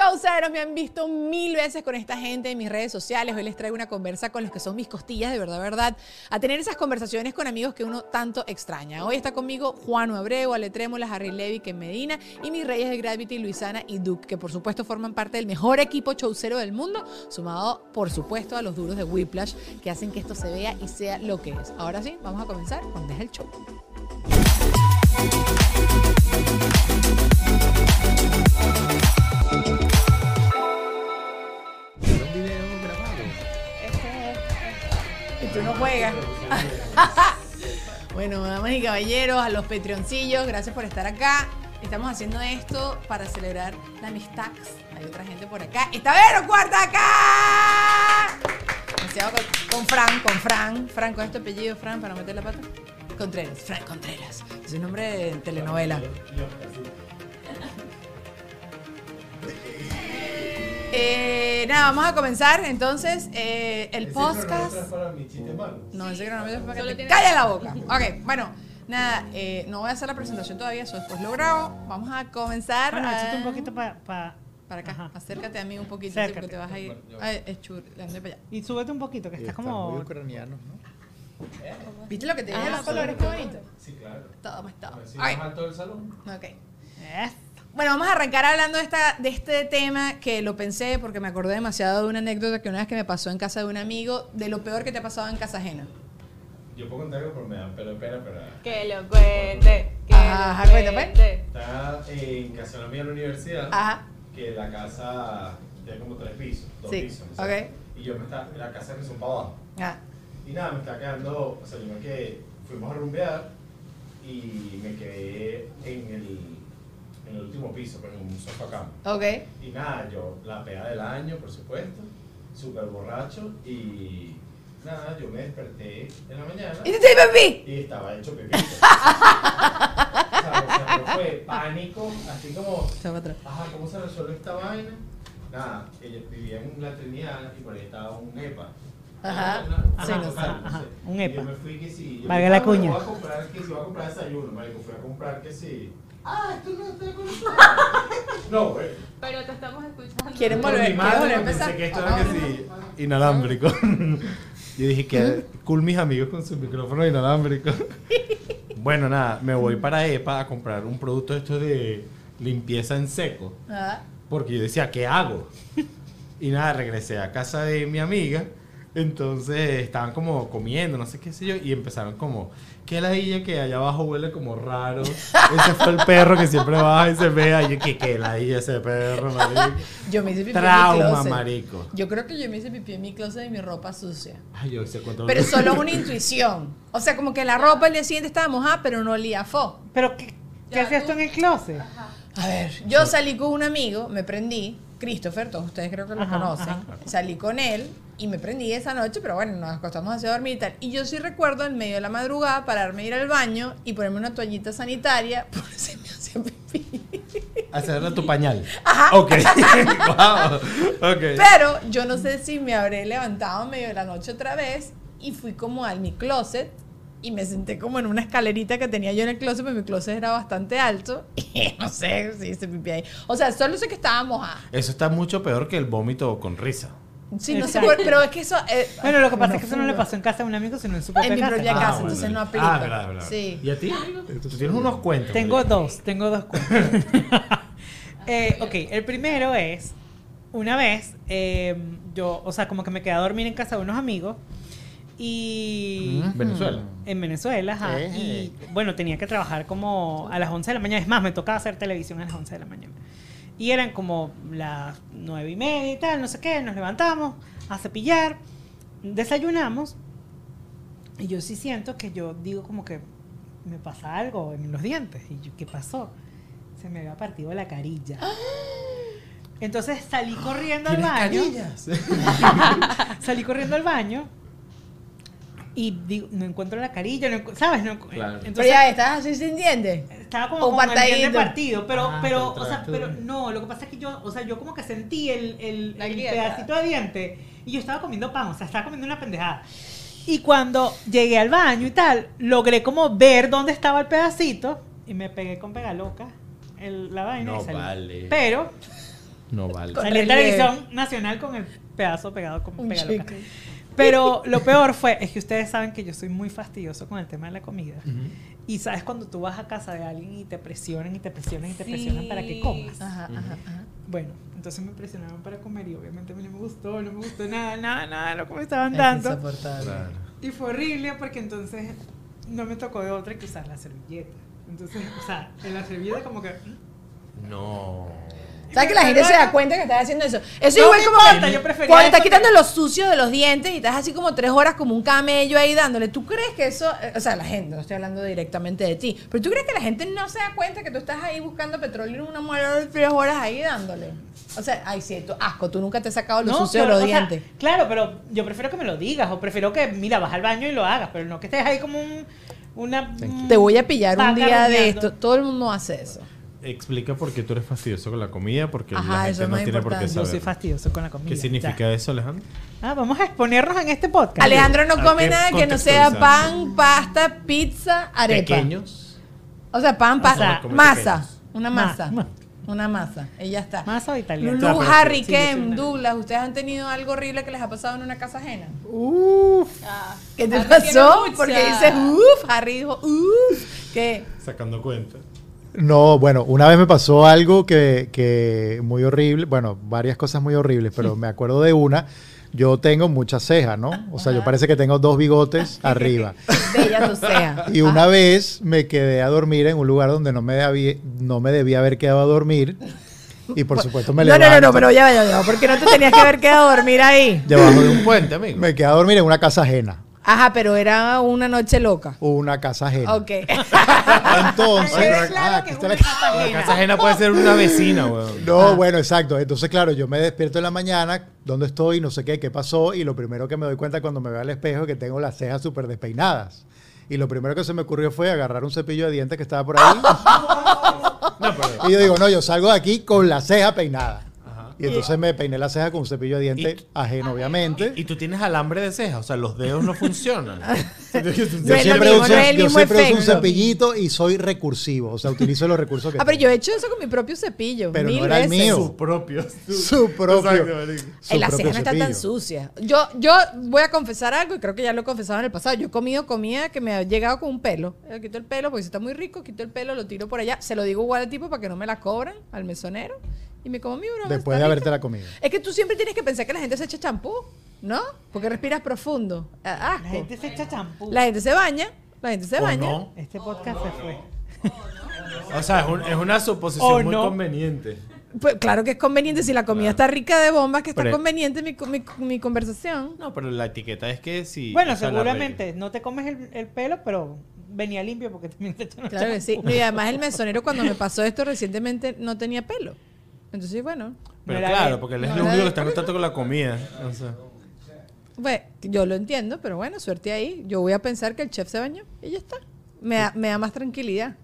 Chauceros, me han visto mil veces con esta gente en mis redes sociales. Hoy les traigo una conversa con los que son mis costillas, de verdad, verdad. A tener esas conversaciones con amigos que uno tanto extraña. Hoy está conmigo Juan Abreu, Ale Trémola, Harry Levy, que en Medina, y mis reyes de Gravity, Luisana y Duke, que por supuesto forman parte del mejor equipo chaucero del mundo, sumado, por supuesto, a los duros de Whiplash, que hacen que esto se vea y sea lo que es. Ahora sí, vamos a comenzar con Deja el Show. Tú no juegas. bueno, damas y caballeros, a los Patreoncillos, gracias por estar acá. Estamos haciendo esto para celebrar la amistad. Hay otra gente por acá. ¡Está Vero Cuarta acá! Con Fran, con Fran. Fran, con este apellido, Fran, para meter la pata. Contreras, Fran Contreras. Es un nombre de telenovela. Eh, nada, vamos a comenzar entonces eh, el podcast. No, ese cronómetro es para que te calle la boca. Ok, bueno, nada, eh, no voy a hacer la presentación todavía, eso después lo grabo. Vamos a comenzar. Bueno, échate un poquito para... para acá. Ajá. Acércate a mí un poquito, sí, Acércate. porque te vas a ir. Ay, es chur, para allá. Y súbete un poquito, que estás como... muy ucranianos, ¿no? ¿Viste lo que te dije Ah, los colores? Qué bonito. Sí, claro. Todo más todo. Si Ok, más alto del salón. ok. Eh, Bueno, vamos a arrancar hablando de, esta, de este tema que lo pensé porque me acordé demasiado de una anécdota que una vez que me pasó en casa de un amigo, de lo peor que te ha pasado en casa ajena. Yo puedo contar algo, pero me da pelo de pena, pero Que lo cuente. Que Ajá, lo pues. cuente. está en casa de una amiga en la universidad, Ajá. que la casa tiene como tres pisos, dos Sí, pisos. Y yo me está, la casa que son para abajo. Ah, Y nada, me está quedando, o sea, yo me quedé, fuimos a rumbear y me quedé en el, en el último piso, pues en un sofá cama. ok. Y nada, yo la pega del año, por supuesto, súper borracho y nada, yo me desperté en la mañana. ¿Y te papi? y estaba hecho pepito. o sea, o sea, pero fue pánico, así como, ajá, ¿cómo se resuelve esta vaina? Nada, ella vivía en la Trinidad y por ahí estaba un EPA. Ajá, Una- sí, no sé. Ajá, un Y EPA. Yo me fui que sí. yo Valga la cuña. Voy a comprar que sí, voy a comprar desayuno, marico. Fui a comprar que sí. Ah, esto no está con No, güey. Pero te estamos escuchando. ¿Quieren volver? mi ¿Quieren madre, volver a porque empezar? pensé que esto era a que ver. sí, inalámbrico. Yo dije que cool mis amigos con su micrófono inalámbrico. Bueno, nada, me voy para EPA a comprar un producto esto de limpieza en seco. Ah, Porque yo decía, ¿qué hago? Y nada, regresé a casa de mi amiga. Entonces estaban como comiendo, no sé qué sé yo, y empezaron como, ¿qué ladilla que allá abajo huele como raro? Ese fue el perro que siempre baja y se vea. Y yo, ¿qué, qué ladilla ese perro, marico? Yo me hice pipí en mi Trauma, closet. marico. Yo creo que yo me hice pipí en mi closet de mi ropa sucia. Ay, yo sé cuánto Pero solo es una intuición. O sea, como que la ropa el día siguiente estaba mojada, pero no olía a fo. Pero, ¿qué, qué hacías tú- tú en el closet? A ver, yo salí con un amigo, me prendí, Christopher, todos ustedes creo que lo Ajá, conocen. ajá. Salí con él y me prendí esa noche, pero bueno, nos acostamos hacia dormir y tal. Y yo sí recuerdo en medio de la madrugada pararme a ir al baño y ponerme una toallita sanitaria por si me hacía pipí. Hacerle tu pañal. Ajá. Ok. wow. Ok. Pero yo no sé si me habré levantado en medio de la noche otra vez y fui como al mi closet y me senté como en una escalerita que tenía yo en el closet, pero mi closet era bastante alto y no sé si hice pipí ahí. O sea, solo sé que estaba mojada. Eso está mucho peor que el vómito con risa. Sí, no sé, pero es que eso... eh, Bueno, lo que pasa es que eso no le pasó en casa de un amigo, sino en su propia En mi casa. propia Ah, casa, bueno. entonces no aplica. Ah, verdad, verdad. Sí. ¿Y a ti? Tú tienes unos cuentos. Tengo dos, tengo dos cuentos. Eh, ok, el primero es, una vez, eh, yo, o sea, como que me quedé a dormir en casa de unos amigos y... Mm, Venezuela. En Venezuela, ajá. Eh. Y bueno, tenía que trabajar como a las 11 de la mañana. Es más, me tocaba hacer televisión a las 11 de la mañana. Y eran como las 9 y media y tal, no sé qué. Nos levantamos a cepillar, desayunamos. Y yo sí siento que yo digo como que me pasa algo en los dientes. Y yo, ¿qué pasó? Se me había partido la carilla. Entonces salí corriendo al ¿Tienes baño. carillas? Salí corriendo al baño y digo, no encuentro la carilla, no encu- ¿sabes? No, Claro. Pero entonces ya estás así sin dientes. estaba como con el diente partadito. partido, pero, Ah, pero, pero o sea, traes tú. pero no, lo que pasa es que yo, o sea, yo como que sentí el, el, pedacito de diente y yo estaba comiendo pan, o sea, estaba comiendo una pendejada. Y cuando llegué al baño y tal, logré como ver dónde estaba el pedacito y me pegué con pegaloca el, la vaina No y salí. vale. Pero No vale. Salió en televisión nacional con el pedazo pegado con Un pega loca. chicle. Pero lo peor fue, es que ustedes saben que yo soy muy fastidioso con el tema de la comida. Y sabes cuando tú vas a casa de alguien y te presionan y te presionan y te presionan para que comas. Ajá, ajá, ajá. Bueno, entonces me presionaron para comer y obviamente a mí no me gustó, no me gustó nada, nada, nada lo que me estaban Es dando. Claro. Y fue horrible porque entonces no me tocó de otra que usar la servilleta. Entonces, o sea, en la servilleta como que... No. ¿Sabes que la gente se da cuenta que estás haciendo eso? Eso No igual me como importa, que yo prefería cuando estás quitando que- lo sucio de los dientes y estás así como tres horas como un camello ahí dándole. ¿Tú crees que eso, eh, o sea, la gente, no estoy hablando directamente de ti, pero tú crees que la gente no se da cuenta que tú estás ahí buscando petróleo en una muela de tres horas ahí dándole? O sea, ay, sí, tú, asco, tú nunca te has sacado lo No, sucio de los sea, dientes. claro, pero yo prefiero que me lo digas o prefiero que, mira, vas al baño y lo hagas, pero no que estés ahí como un, una... un- Te voy a pillar un día de esto. Todo el mundo hace eso. Explica por qué tú eres fastidioso con la comida, porque Ajá, la gente no tiene por qué importante. Yo saber. soy fastidioso con la comida. ¿Qué significa ya. eso, Alejandro? Ah, vamos a exponernos en este podcast. Alejandro no come nada que no sea pan, pasta, pizza, arepa. Pequeños. O sea, pan, O pasta, sea, masa, pequeños. una Ma- masa, ma- una masa, y ya está. Masa o italiano. Lulu, Harry, una- Douglas, ¿ustedes han tenido algo horrible que les ha pasado en una casa ajena? Ah, ¿Qué te pasó? Porque dices, uff, Harry dijo, uff, ¿qué? Sacando cuenta. No, bueno, una vez me pasó algo que, que muy horrible, bueno, varias cosas muy horribles, pero me acuerdo de una. Yo tengo muchas cejas, ¿no? O sea, yo parece que tengo dos bigotes arriba. Bella tú sea. Y una vez me quedé a dormir en un lugar donde no me debía, no me debía haber quedado a dormir. Y por supuesto me No, no, no, levanto. no, pero ya, ya, ya, porque no te tenías que haber quedado a dormir ahí. Debajo de un puente, amigo. Me quedé a dormir en una casa ajena. Ajá, pero era una noche loca. Una casa ajena. Ok. Entonces, claro ah, que aquí es está una la- casa La ajena. casa ajena puede ser una vecina, weón. No, Ah. bueno, exacto. Entonces, claro, yo me despierto en la mañana, ¿dónde estoy? No sé qué, qué pasó. Y lo primero que me doy cuenta cuando me veo al espejo es que tengo las cejas súper despeinadas. Y lo primero que se me ocurrió fue agarrar un cepillo de dientes que estaba por ahí. No, pero. y yo digo, no, yo salgo de aquí con la ceja peinada. Y entonces me peiné la ceja con un cepillo de dientes ajeno, obviamente. Y tú tienes alambre de ceja, o sea, los dedos no funcionan. No Yo es lo siempre, mismo, uso, no es el yo siempre uso un cepillito y soy recursivo. O sea, utilizo los recursos que Ah, pero yo he hecho eso con mi propio cepillo. Pero no mil era el veces. mío. Su propio. Su propio. Exacto, marico. su Eh, propio cejas no están tan sucias. Yo, yo voy a confesar algo y creo que ya lo he confesado en el pasado. Yo he comido comida que me ha llegado con un pelo. Eh, quito el pelo porque si está muy rico, quito el pelo, lo tiro por allá. Se lo digo igual al tipo para que no me la cobran, al mesonero. Y me como mi broma. Después de haberte la comido. Es que tú siempre tienes que pensar que la gente se echa champú, ¿no? Porque respiras profundo. Ah, Asco. La gente se echa champú. La gente se baña. La gente se ¿O baña. no? Este podcast se fue. O sea, es, un- es una suposición ¿O muy no? conveniente. Pues claro que es conveniente. Si la comida está rica de bombas, que está Pero- conveniente mi, mi, mi conversación. No, pero la etiqueta es que si. Bueno, seguramente no te comes el, el pelo, pero venía limpio porque también te echan Claro que sí. Y además el mesonero cuando me pasó esto recientemente no tenía pelo. Entonces, bueno, Pero No claro, porque él es No el era único que está en contacto con la comida. O sea, pues, yo lo entiendo, pero bueno, suerte ahí. Yo voy a pensar que el chef se bañó y ya está. Me da, me da más tranquilidad.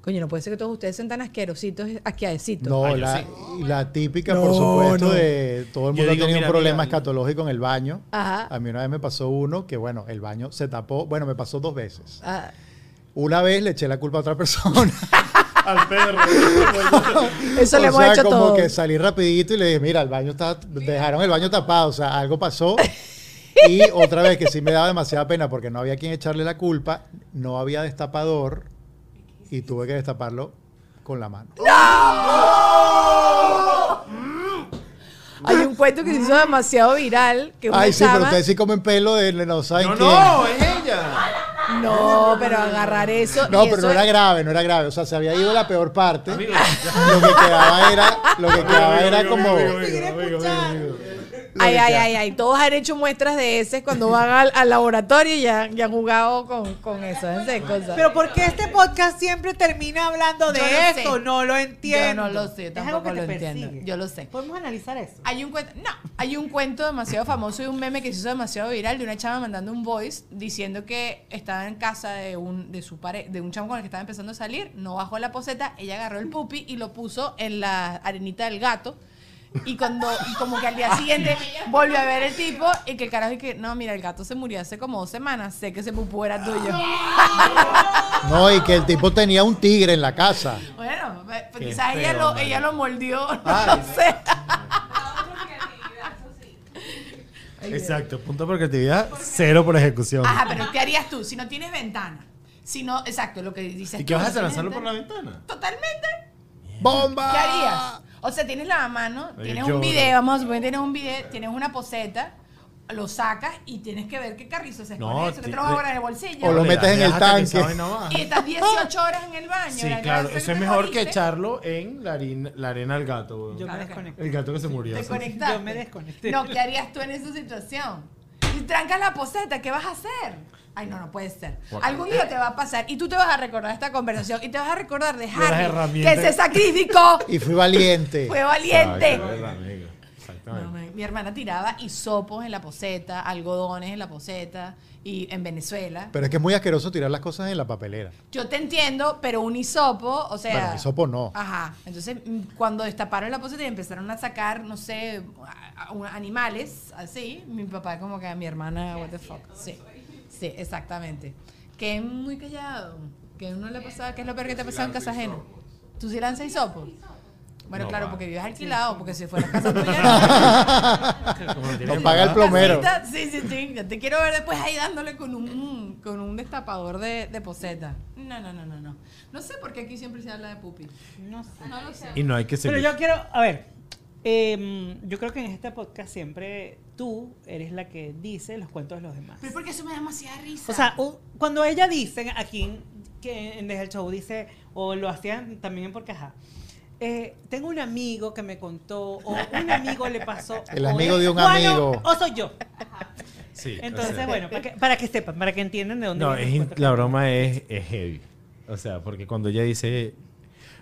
Coño, no puede ser que todos ustedes sean tan asquerositos, asqueadecitos. No, la, sí. la típica, No, por supuesto, no. de todo el mundo digo, ha tenido mira, un problema mira, escatológico en el baño. Ajá. A mí una vez me pasó uno que, bueno, el baño se tapó. Bueno, me pasó dos veces. Ah, Una vez le eché la culpa a otra persona. al perro. eso le o hemos sea, hecho como todo. que salí rapidito y le dije, mira, el baño está, dejaron el baño tapado, o sea, algo pasó. Y otra vez que sí me daba demasiada pena porque no había quien echarle la culpa, no había destapador y tuve que destaparlo con la mano. Hay un cuento que se hizo demasiado viral. Que una Ay, sí, pero chama- ustedes sí comen pelo de no saben No, quién. no, es ella. No, pero agarrar eso. No, y pero eso no era es- grave, no era grave. O sea, se había ido la peor parte. Amigo, Lo que quedaba era, lo que quedaba era amigo, como. Ay, ay, ay, ay. Todos han hecho muestras de ese cuando van al, al laboratorio y ya, ya han jugado con, con eso. Ese cosas. Pero ¿por qué este podcast siempre termina hablando de Yo no esto? sé. No lo entiendo. Yo no lo sé, Es algo tampoco que lo te entiendo. persigue. Yo lo sé. Podemos analizar eso. Hay un cuento, no, hay un cuento demasiado famoso y un meme que se hizo demasiado viral de una chava mandando un voice diciendo que estaba en casa de un de su pare, de un chavo con el que estaba empezando a salir, no bajó la poseta, ella agarró el pupi y lo puso en la arenita del gato. Y, cuando, como que al día siguiente volvió a ver el tipo y que el carajo y que, no, mira, el gato se murió hace como dos semanas, sé que ese pupú era tuyo. No, y que el tipo tenía un tigre en la casa. Bueno, pues, pues quizás ella, lo, ella lo mordió, no, sé. Exacto, punto por creatividad, cero por ejecución. Ajá, pero ¿qué harías tú si no tienes ventana? Si no, exacto, lo que dices ¿Y qué vas a hacer? ¿Lanzarlo por la ventana? Totalmente. ¡Bomba! ¿Qué harías? O sea, tienes la mano, tienes un video, vamos a suponer tienes un video, tienes una poseta, lo sacas y tienes que ver qué carrizo se No, con eso, que te lo vas a en el bolsillo. O lo metes en el tanque. Y estás 18 horas en el baño. Sí, claro, eso es mejor que echarlo en la, harina- la arena al gato. Yo me desconecté. El gato que se murió. Te sí. conectaste. Yo me desconecté. No, ¿qué harías tú en esa situación? Si trancas la poseta, ¿qué vas a hacer? Ay, no, no puede ser. Algún día te va a pasar y tú te vas a recordar esta conversación y te vas a recordar de Harry, que se sacrificó, Y fui valiente. fue valiente. No, mi hermana tiraba hisopos en la poseta, algodones en la poseta y en Venezuela. Pero es que es muy asqueroso tirar las cosas en la papelera. Yo te entiendo, pero un hisopo, o sea. Bueno, hisopo no. Ajá. Entonces, mm, cuando destaparon la poseta y empezaron a sacar, no sé, animales así, mi papá, como que a mi hermana, what the fuck. Sí, sí, exactamente. Que es muy callado. Que uno le pasaba, ¿qué es lo peor que te ha pasado en casa ajena? ¿Tú sí lanzas hisopo? Bueno, No, claro, va. porque vives alquilado, porque si fuera casa tuya. Nos que paga el plomero. Casita, Sí, sí, sí. Yo te quiero ver después ahí dándole con un, con un destapador de, de poseta. No, no, no, no, no. No sé por qué aquí siempre se habla de pupi. No sé. No lo sé. Y no hay que Pero seguir. yo quiero, a ver, em, yo creo que en este podcast siempre tú eres la que dice los cuentos de los demás. Pero porque eso me da demasiada risa. O sea, un- cuando ella dice aquí en- que Desde el Show dice, o lo hacían también en Porque Ajá, eh, tengo un amigo que me contó, o un amigo le pasó. El amigo de un amigo. O soy yo. Sí, o Entonces, sea, bueno, para que, para que sepan, para que entiendan de dónde No, es la broma es, es heavy. O sea, porque cuando ella dice.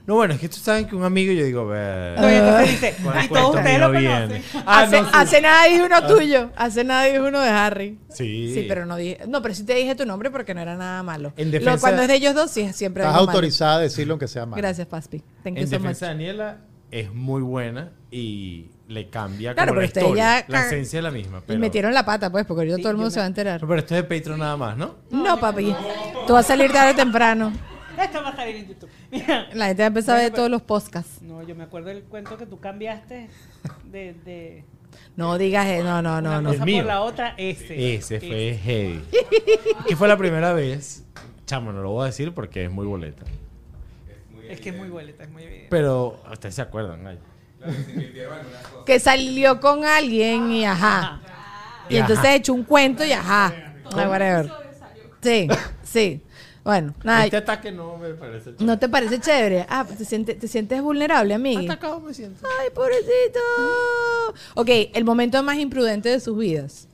No, bueno, es que tú saben que un amigo, yo digo, ver. No, y entonces dice, ¿Cuál y todos ustedes lo conocen. Ah, hace, no, sí. hace nada dije uno tuyo. Hace nada dije uno de Harry. Sí. Sí, pero no dije. No, pero sí te dije tu nombre porque no era nada malo. En Lo- defensa- cuando es de ellos dos, sí, siempre Estás malo. autorizada a decirlo aunque sea malo. Gracias, Paspi. Thank you En so much. defensa de Daniela es muy buena y le cambia Claro, como la historia. ya- La esencia es la misma. Y Pero, metieron la pata, pues, porque ahorita Sí, todo el mundo yo se va a enterar. pero esto es de Patreon nada más, ¿no? No, papi. Tú vas a salir tarde o temprano. Esto va a salir en YouTube. Mira. La gente va a empezar a ver todos los podcasts. No, yo me acuerdo del cuento que tú cambiaste de, de No digas, eh, no, no, no, una no. Cosa mío. por la otra, ese. Ese fue heavy. que fue la primera vez. Chamo, no lo voy a decir porque es muy boleta. Es que es muy boleta, es muy evidente. Pero ustedes se acuerdan, ay. Que salió con alguien y ajá. Y Y entonces ajá. echó un cuento y ajá. Whatever. Sí, sí. Bueno, nada. Este ataque no me parece ¿No te parece chévere? Ah, te sientes, te sientes vulnerable, amigo. Atacado me siento. Ay, pobrecito. Ok, el momento más imprudente de sus vidas.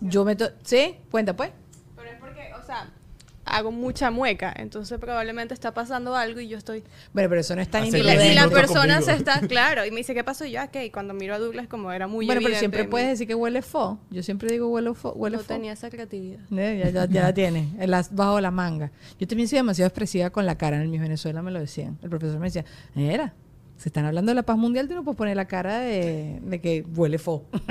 Yo me... to- ¿Sí? Cuenta, pues. Pero es porque, o sea, hago mucha mueca, entonces probablemente está pasando algo y yo estoy... Bueno, pero eso no es tan Y la, y persona conmigo. se está, claro, y me dice, ¿qué pasó? Y yo, ¿qué? Y cuando miro a Douglas, como era muy Bueno, pero siempre puedes decir que huele fo. Yo siempre digo huele fo. Huele No fo. tenía esa creatividad. Eh, Ya, ya, ya la tiene, en las- bajo la manga. Yo también soy demasiado expresiva con la cara. En mi Venezuela me lo decían. El profesor me decía, era, se están hablando de la paz mundial, tú no puedes poner la cara de, de que huele fo.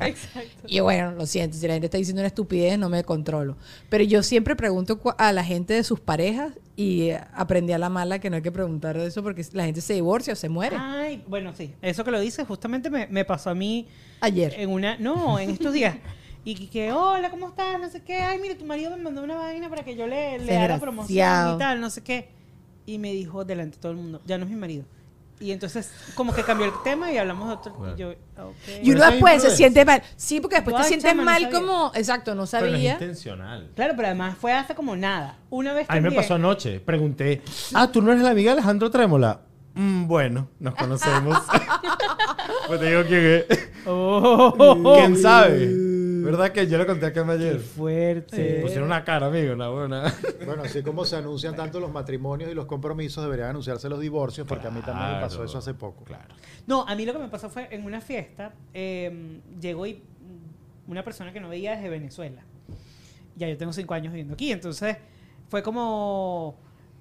Exacto. Y bueno, lo siento, si la gente está diciendo una estupidez, no me controlo. Pero yo siempre pregunto a la gente de sus parejas y eh, aprendí a la mala que no hay que preguntar de eso porque la gente se divorcia o se muere. Ay, bueno, sí. Eso que lo dices justamente me, me pasó a mí Ayer. en una... No, en estos días. Y que, hola, ¿cómo estás? No sé qué. Ay, mire, tu marido me mandó una vaina para que yo le, le haga promoción y tal, no sé qué. Y me dijo delante de todo el mundo, ya no es mi marido. Y entonces, como que cambió el tema y hablamos de otro. Y yo. Y uno después se siente mal. Sí, porque después te sientes chama, mal sabía. como... Exacto, no Pero no es sabía. intencional. Claro, pero además fue hace como nada. Una vez A mí me pasó anoche. Pregunté, ah, ¿tú no eres la amiga de Alejandro Trémola? "Mm, bueno, nos conocemos. pues te digo quién es. Oh, ¿Quién sabe? ¿Verdad que yo le conté a Cam Qué ayer? fuerte. Pusieron una cara, amigo, una buena. Bueno, así como se anuncian tanto los matrimonios y los compromisos, deberían anunciarse los divorcios, porque a mí también me pasó eso hace poco. Claro. No, a mí lo que me pasó fue en una fiesta, eh, llegó y una persona que no veía desde Venezuela. Ya yo tengo cinco años viviendo aquí, entonces fue como...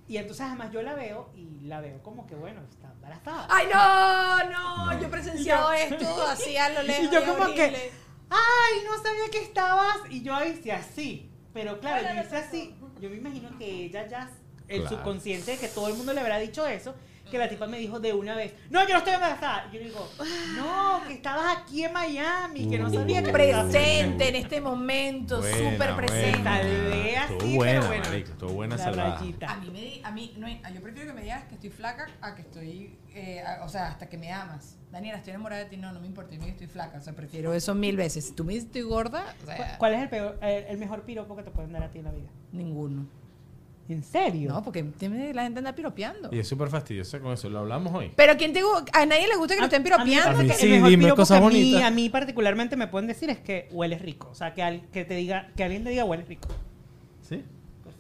Y entonces además yo la veo y la veo como que, bueno, está embarazada. Ay, no, no, yo he presenciado esto así a lo lejos. y yo y como horrible. que, ay, no sabía que estabas. Y yo hice así. Pero claro, yo hice así. Yo me imagino que ella ya, el Claro. subconsciente de que todo el mundo le habrá dicho eso, que la tipa me dijo de una vez, no, yo no estoy embarazada. Y yo digo, no, que estabas aquí en Miami, que no sabía que Presente en este momento, súper presente. Tal vez así, buena, pero bueno. marico, estuvo buena La salvada. rayita. A mí, me, di- a mí no yo prefiero que me digas que estoy flaca a que estoy, eh, a- o sea, hasta que me amas. Daniela, estoy enamorada de ti, no, no me importa, dime que estoy flaca, o sea, prefiero eso mil veces. Si tú me dices que estoy gorda, o sea, ¿Cuál- ¿Cuál es el, peor, el, el mejor piropo que te pueden dar a ti en la vida? ninguno. ¿En serio? No, porque la gente anda piropeando. Y es súper fastidiosa con eso, lo hablamos hoy. Pero ¿quién te a nadie le gusta que lo estén piropeando. a mí que- sí, mejor dime cosas que a mí, bonitas. a mí particularmente me pueden decir es que hueles rico. O sea, que, al- que te diga, que alguien te diga hueles rico. ¿Sí?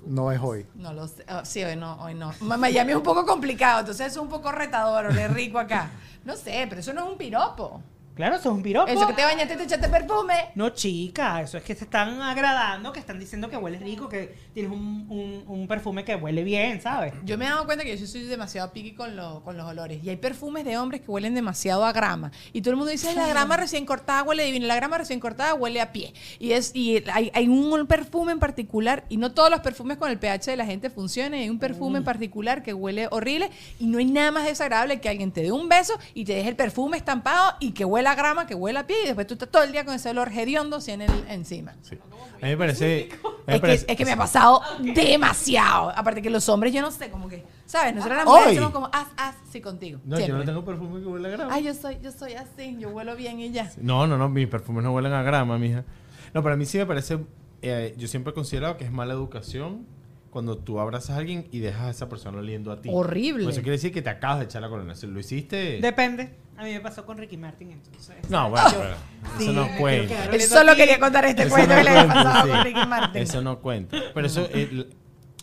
No es hoy. No lo sé. Ah, sí, hoy no, hoy no. Miami es un poco complicado, entonces es un poco retador, oler rico acá. No sé, pero eso no es un piropo. Claro, eso es un piropo. Eso que te bañaste y te echaste perfume. No, chica, eso es que se están agradando, que están diciendo que hueles rico, que tienes un, un- un perfume que huele bien, ¿sabes? Yo me he dado cuenta que yo soy demasiado picky con, lo- con los olores. Y hay perfumes de hombres que huelen demasiado a grama. Y todo el mundo dice, la grama recién cortada huele divino. La grama recién cortada huele a pie. Y es y hay, hay un perfume en particular, y no todos los perfumes con el pH de la gente funcionan. Hay un perfume en particular que huele horrible. Y no hay nada más desagradable que alguien te dé un beso y te deje el perfume estampado y que huela a grama, que huela a pie. Y después tú estás todo el día con ese olor hediondo así en el, encima. Sí. A mí me parece... a mí me Es que, es que me ha pasado demasiado. Aparte que los hombres, yo no sé, como que, ¿sabes? Nosotros las mujeres Hoy. somos como, haz, haz, sí, contigo. No, yo no tengo perfume que huele a grama. Ay, yo soy, yo soy así, yo huelo bien y ya. No, no, no, mis perfumes no huelen a grama, mija. No, pero a mí sí me parece, eh, yo siempre he considerado que es mala educación cuando tú abrazas a alguien y dejas a esa persona oliendo a ti. Horrible. Pues eso quiere decir que te acabas de echar la colonia. Si lo hiciste... Depende. A mí me pasó con Ricky Martin, entonces. No, bueno, pero eso no cuenta. Él solo quería contar este Eso cuento no que le había cuenta, pasado sí. con Ricky Martin. Eso no cuenta. Pero eso, el-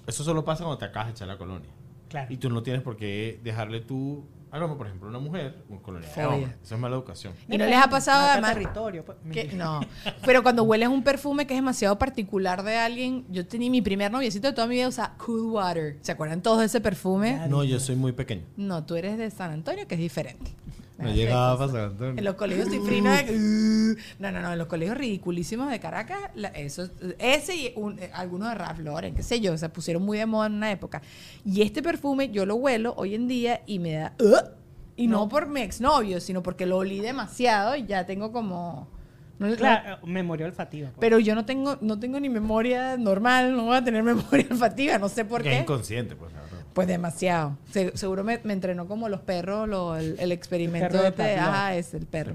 eso solo pasa cuando te acabas de echar la colonia. Claro. Y tú no tienes por qué dejarle tú... Ah, no, por ejemplo, una mujer, un colonia. de. Eso es mala educación. Y no les ha pasado además. territorio. pues, que- no, pero cuando hueles un perfume que es demasiado particular de alguien, yo tenía mi primer noviecito de toda mi vida, usa Cool Water. ¿Se acuerdan todos de ese perfume? No, yo soy muy pequeño. No, tú eres de San Antonio, que es diferente. No llegaba a pasar, Antonio. En los colegios cifrinos de- Uh, No, no, no, en los colegios ridiculísimos de Caracas, la- eso, ese y un- eh, algunos de Ralph Lauren, qué sé yo, se pusieron muy de moda en una época. Y este perfume yo lo huelo hoy en día y me da... "Ugh". y no. por mi exnovio, sino porque lo olí demasiado y ya tengo como... no- no- Claro, memoria olfativa. pues. pero yo no tengo, no tengo ni memoria normal, no voy a tener memoria olfativa, no sé por Porque es qué. inconsciente, pues, la verdad. Pues demasiado. Se- seguro me, me entrenó como los perros, lo- el, el experimento perro de este. Ajá, es el perro.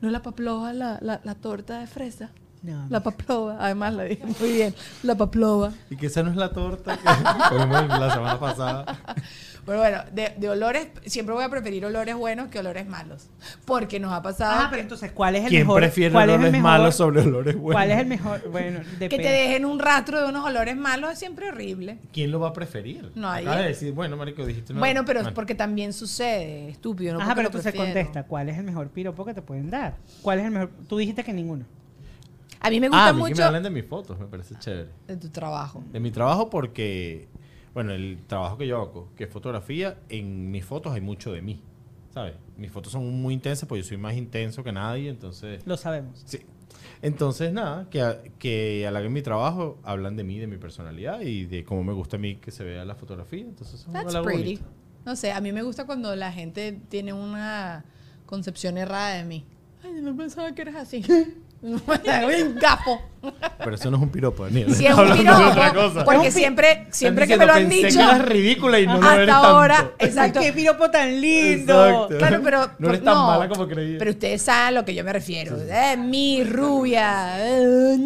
No la paplova, la, la, la torta de fresa. No, La paplova, además la dije muy bien. La paplova. Y que esa no es la torta que comimos la semana pasada. Pero bueno, de, de olores, siempre voy a preferir olores buenos que olores malos. Porque nos ha pasado Ah, que, pero entonces, ¿cuál es el ¿Quién mejor? prefiere cuál es el olores mejor- malos sobre olores buenos? ¿Cuál es el mejor? Bueno, que te dejen un rastro de unos olores malos es siempre horrible. ¿Quién lo va a preferir? De decir, bueno, marico, dijiste una... bueno, pero es porque también sucede, estúpido. No Ajá, porque pero tú se contesta, ¿cuál es el mejor piropo que te pueden dar? ¿Cuál es el mejor? Tú dijiste que ninguno. A mí me Ah, gusta a mí que me mucho hablen de mis fotos, me parece chévere. de tu trabajo. De mi trabajo porque, bueno, el trabajo que yo hago, que es fotografía, en mis fotos hay mucho de mí, ¿sabes? Mis fotos son muy intensas porque yo soy más intenso que nadie, entonces... Lo sabemos. Sí. Entonces, nada, que, que halaguen mi trabajo, hablan de mí, de mi personalidad y de cómo me gusta a mí que se vea la fotografía. Entonces, es un That's pretty. bonito. No sé, a mí me gusta cuando la gente tiene una concepción errada de mí. Ay, no pensaba que eras así. un gafo. Pero eso no es un piropo, Daniel. Si es un Hablando de piropo, otra cosa. porque siempre, siempre que me lo han dicho, que ridícula y no hasta ahora, tanto. exacto. ¡Qué piropo tan lindo! Exacto. Claro, pero No eres pero tan mala como creía. Pero ustedes saben a lo que yo me refiero. Eh, mi rubia, eh,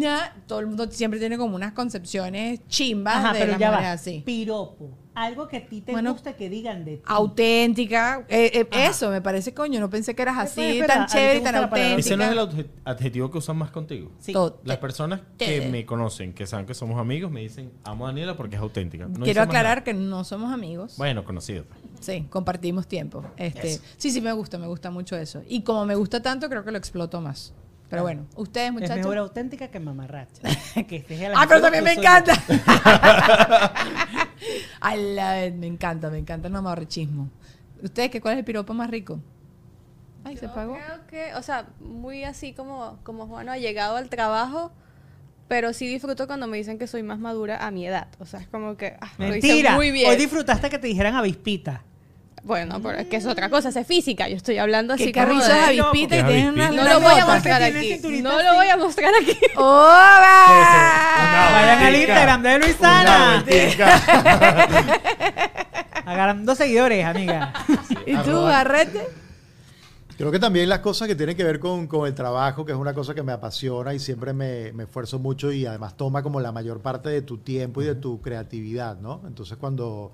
todo el mundo siempre tiene como unas concepciones chimbas Ajá, de pero las ya va. así. Piropo. Algo que a ti te Bueno, gusta que digan de ti. Auténtica, eh, eh, eso me parece coño, no pensé que eras así, tan chévere y tan auténtica. Ese no es el adje- adjetivo que usan más contigo. Sí. Todo. Las personas que me conocen, que saben que somos amigos, me dicen, amo a Daniela porque es auténtica. No Quiero aclarar que no somos amigos. Bueno, conocido. pues. Sí, compartimos tiempo. Este, sí, sí me gusta, me gusta mucho eso. Y como me gusta tanto, creo que lo exploto más. Pero bueno, ustedes Es muchachos. mejor auténtica que mamarracha. que estés a la Ah, pero también me encanta. I love it, me encanta, me encanta el mamarrachismo. ¿Ustedes qué cuál es el piropo más rico? Ay, se pagó. Creo que, o sea, muy así como, como Juan ha llegado al trabajo, pero sí disfruto cuando me dicen que soy más madura a mi edad. O sea, es como que ah, lo hice Mentira. muy bien. Hoy disfrutaste que te dijeran avispita. Bueno, pero es que es otra cosa, es física. Yo estoy hablando así Que como carrizo de- es avispita y ¿Qué tienes avispita? una No lo voy a mostrar aquí. No lo voy a mostrar aquí. ¡Oba! Vayan al Instagram de Luisana. vueltica. Agarrando seguidores, amiga. ¿Y tú, Garrete? Creo que también las cosas que tienen que ver con, con el trabajo, que es una cosa que me apasiona y siempre me, me esfuerzo mucho y además toma como la mayor parte de tu tiempo y de tu creatividad, ¿no? Entonces cuando,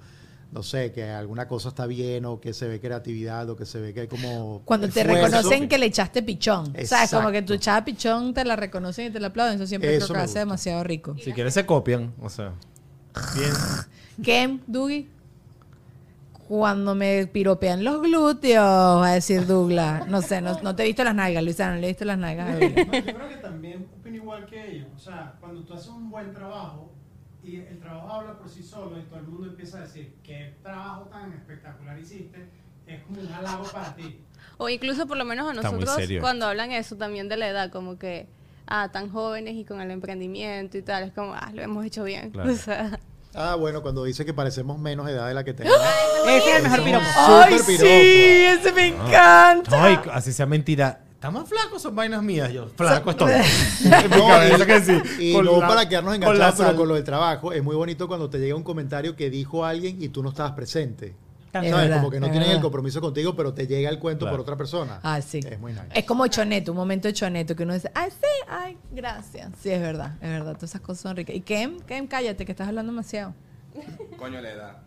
no sé, que alguna cosa está bien o que se ve creatividad o que se ve que hay como... Cuando te reconocen que le echaste pichón. ¿Sabes? Como que tu echada pichón te la reconocen y te la aplauden. Eso siempre Eso creo que hace demasiado rico. Si quieres se copian, o sea. Bien. Kem, Dougie. Cuando me piropean los glúteos, va a decir Douglas. No sé, no, no te he visto las nalgas, Luisana, no le he visto las nalgas. a yo creo que también opino igual que ellos. O sea, cuando tú haces un buen trabajo y el trabajo habla por sí solo y todo el mundo empieza a decir qué trabajo tan espectacular hiciste, es como un halago para ti. O incluso por lo menos a nosotros cuando hablan eso también de la edad, como que, ah, tan jóvenes y con el emprendimiento y tal, es como, ah, lo hemos hecho bien. Claro. O sea, Ah, bueno, cuando dice que parecemos menos edad de la que tenemos. Ese es el mejor piropo. ¡Ay, sí! ¡Ese me encanta! Ay, así sea mentira. ¿Está más flaco son vainas mías? Yo, flaco estoy. No, y- que sí. Y Con no la- para quedarnos con enganchados, pero sal. con lo del trabajo, es muy bonito cuando te llega un comentario que dijo alguien y tú no estabas presente. También. Es ¿Sabes? verdad, Como que no es tienen el compromiso contigo, pero te llega el cuento Claro. por otra persona. Ah, sí. Es muy nice. Es como choneto, un momento de choneto que uno dice, ay, sí, ay, gracias. Sí, es verdad, es verdad. Todas esas cosas son ricas. Y Kem, Kem, cállate, que estás hablando demasiado. Coño, la edad.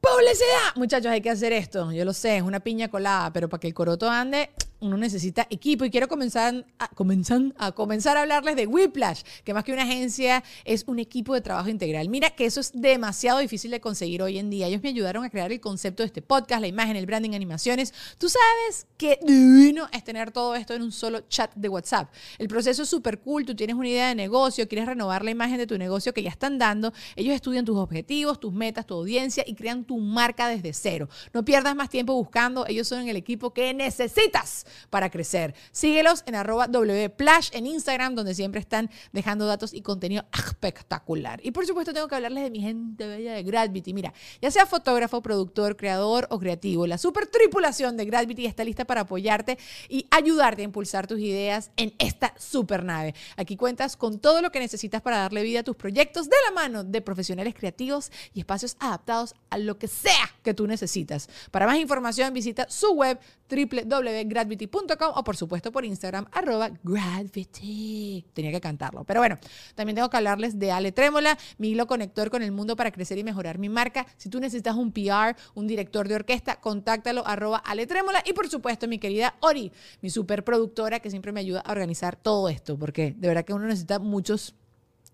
¡Publicidad! Muchachos, hay que hacer esto. Yo lo sé, es una piña colada, pero para que el coroto ande, uno necesita equipo. Y quiero comenzar a, comenzar a, comenzar a hablarles de Whiplash, que más que una agencia es un equipo de trabajo integral. Mira que eso es demasiado difícil de conseguir hoy en día. Ellos me ayudaron a crear el concepto de este podcast, la imagen, el branding, animaciones. Tú sabes qué divino es tener todo esto en un solo chat de WhatsApp. El proceso es súper cool. Tú tienes una idea de negocio, quieres renovar la imagen de tu negocio que ya están dando. Ellos estudian tus objetivos, tus metas, tu audiencia y crean tu marca desde cero. No pierdas más tiempo buscando. Ellos son el equipo que necesitas para crecer. Síguelos en arroba wplash en Instagram, donde siempre están dejando datos y contenido espectacular. Y por supuesto tengo que hablarles de mi gente bella de Gravity. Mira, ya sea fotógrafo, productor, creador o creativo, la super tripulación de Gravity está lista para apoyarte y ayudarte a impulsar tus ideas en esta super nave. Aquí cuentas con todo lo que necesitas para darle vida a tus proyectos de la mano de profesionales creativos y espacios adaptados a lo que sea que tú necesitas. Para más información visita su web www.gravity.com o por supuesto por Instagram arroba Gravity. Tenía que cantarlo. Pero bueno, también tengo que hablarles de Ale Trémola, mi hilo conector con el mundo para crecer y mejorar mi marca. Si tú necesitas un PR, un director de orquesta, contáctalo arroba Ale Trémola y por supuesto mi querida Ori, mi super productora que siempre me ayuda a organizar todo esto, porque de verdad que uno necesita muchos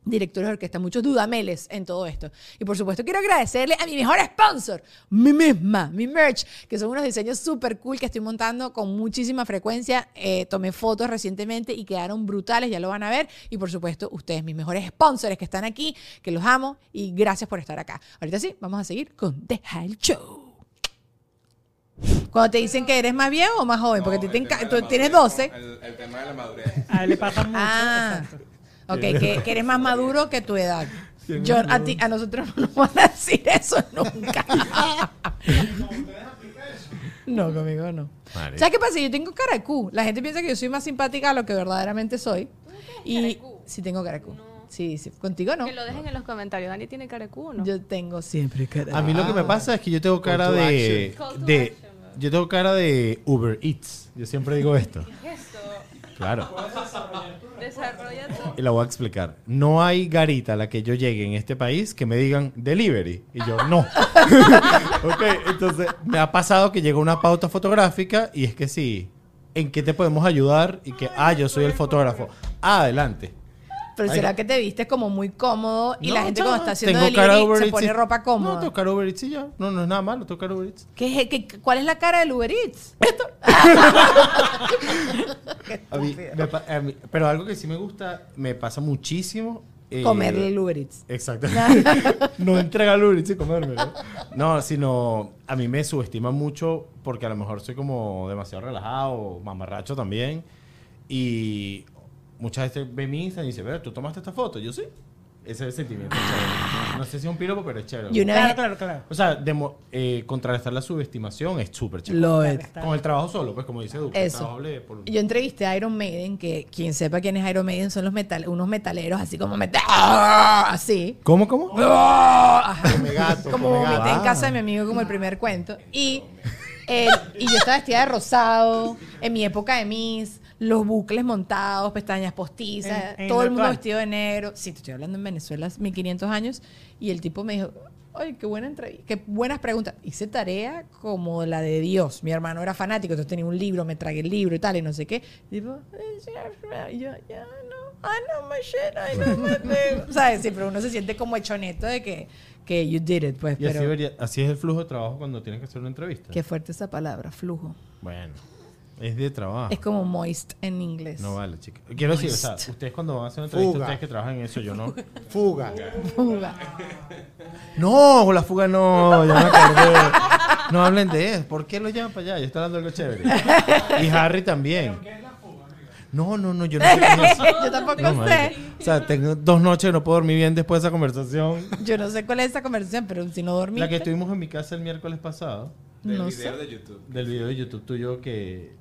directores de orquesta, muchos dudameles en todo esto. Y por supuesto quiero agradecerle a mi mejor sponsor, mi misma, mi merch, que son unos diseños súper cool que estoy montando con muchísima frecuencia. Eh, tomé fotos recientemente y quedaron brutales, ya lo van a ver. Y por supuesto ustedes, mis mejores sponsors que están aquí, que los amo y gracias por estar acá. Ahorita sí, vamos a seguir con Deja el Show. Cuando te dicen que eres más viejo o más joven, porque te enca- tú tienes 12. El, el tema de la madurez. A él le pasa mucho. Ah, exacto. Ok, que, que eres más maduro que tu edad. Yo, a, ti, a nosotros no nos van a decir eso nunca. No, conmigo no. ¿Sabes qué pasa? Yo tengo cara de Q. La gente piensa que yo soy más simpática de lo que verdaderamente soy. Y sí tengo cara de Q. Sí, sí. Contigo no. que lo dejen en los comentarios. Dani tiene cara de cubo, ¿no? Yo tengo siempre cara de A mí lo que me pasa es que yo tengo cara de. De yo tengo cara de Uber Eats. Yo siempre digo esto. Claro. desarrolla tu... Y la voy a explicar. No hay garita a la que yo llegue en este país que me digan delivery. Y yo, no. ok, entonces me ha pasado que llega una pauta fotográfica y es que sí. ¿En qué te podemos ayudar? Y que, ah, yo soy el fotógrafo. Ah, adelante. Pero Ay. será que te vistes como muy cómodo y la No, gente cuando está haciendo delivery se pone y- ropa No, cómoda? tengo cara de Uber Eats y ya. No, no es nada malo, tengo cara de Uber Eats. ¿Qué, qué- cuál es la cara del Uber Eats? A mí- me pa- a mí- pero algo que sí me gusta, me pasa muchísimo. eh, Comerle el Uber Eats. Exacto. no entregar Uber Eats y comérmelo. No, sino a mí me subestiman mucho porque a lo mejor soy como demasiado relajado, mamarracho también. Y muchas veces ve mi Instagram y dice, ver, ¿tú tomaste esta foto? Yo sí. Ese es el sentimiento chévere. No sé si es un piropo, pero es chévere. Y una Claro, vez claro, claro. O sea, demo- eh, contrarrestar la subestimación es súper chévere. lo está. Con el trabajo solo, pues como dice Duque, Eso. por- Yo entrevisté a Iron Maiden, que quien sepa quién es Iron Maiden son los metal, unos metaleros así como metal, así. ¿Cómo, cómo? Ajá. Come gato, como come gato. en casa de mi amigo como el primer cuento. Y, él- y yo estaba vestida de rosado, en mi época de Miss, los bucles montados, pestañas postizas, En- en todo el mundo vestido de negro. Sí, te estoy hablando en Venezuela, hace 1500 años. Y el tipo me dijo, ay, qué buena entrevista, qué buenas preguntas. Hice tarea como la de Dios. Mi hermano era fanático, entonces tenía un libro, me tragué el libro y tal, y no sé qué. Y tipo, "Eh, sí, y yo, ya, no, I know my shit, I know my thing". ¿Sabes? Siempre uno se siente como hechoneto de que, que you did it, pues. Y así, Pero debería- así es el flujo de trabajo cuando tienes que hacer una entrevista. qué fuerte esa palabra, flujo. Bueno, es de trabajo. Es como moist en inglés. No vale, chica. Quiero decir, o sea, Moist. ustedes cuando van a hacer una entrevista, Fuga. ustedes que trabajan en eso, yo no. Fuga. Fuga. No, la fuga no, ya me acordé. No hablen de eso. ¿Por qué lo llaman para allá? Yo estoy hablando de algo chévere. Y Harry también. No, no, no, yo no sé. Yo tampoco no, sé. O sea, tengo dos noches que no puedo dormir bien después de esa conversación. Yo no sé cuál es esa conversación, pero si no dormí. La que estuvimos en mi casa el miércoles pasado. Del No video sé. de YouTube. Del video de YouTube tuyo que.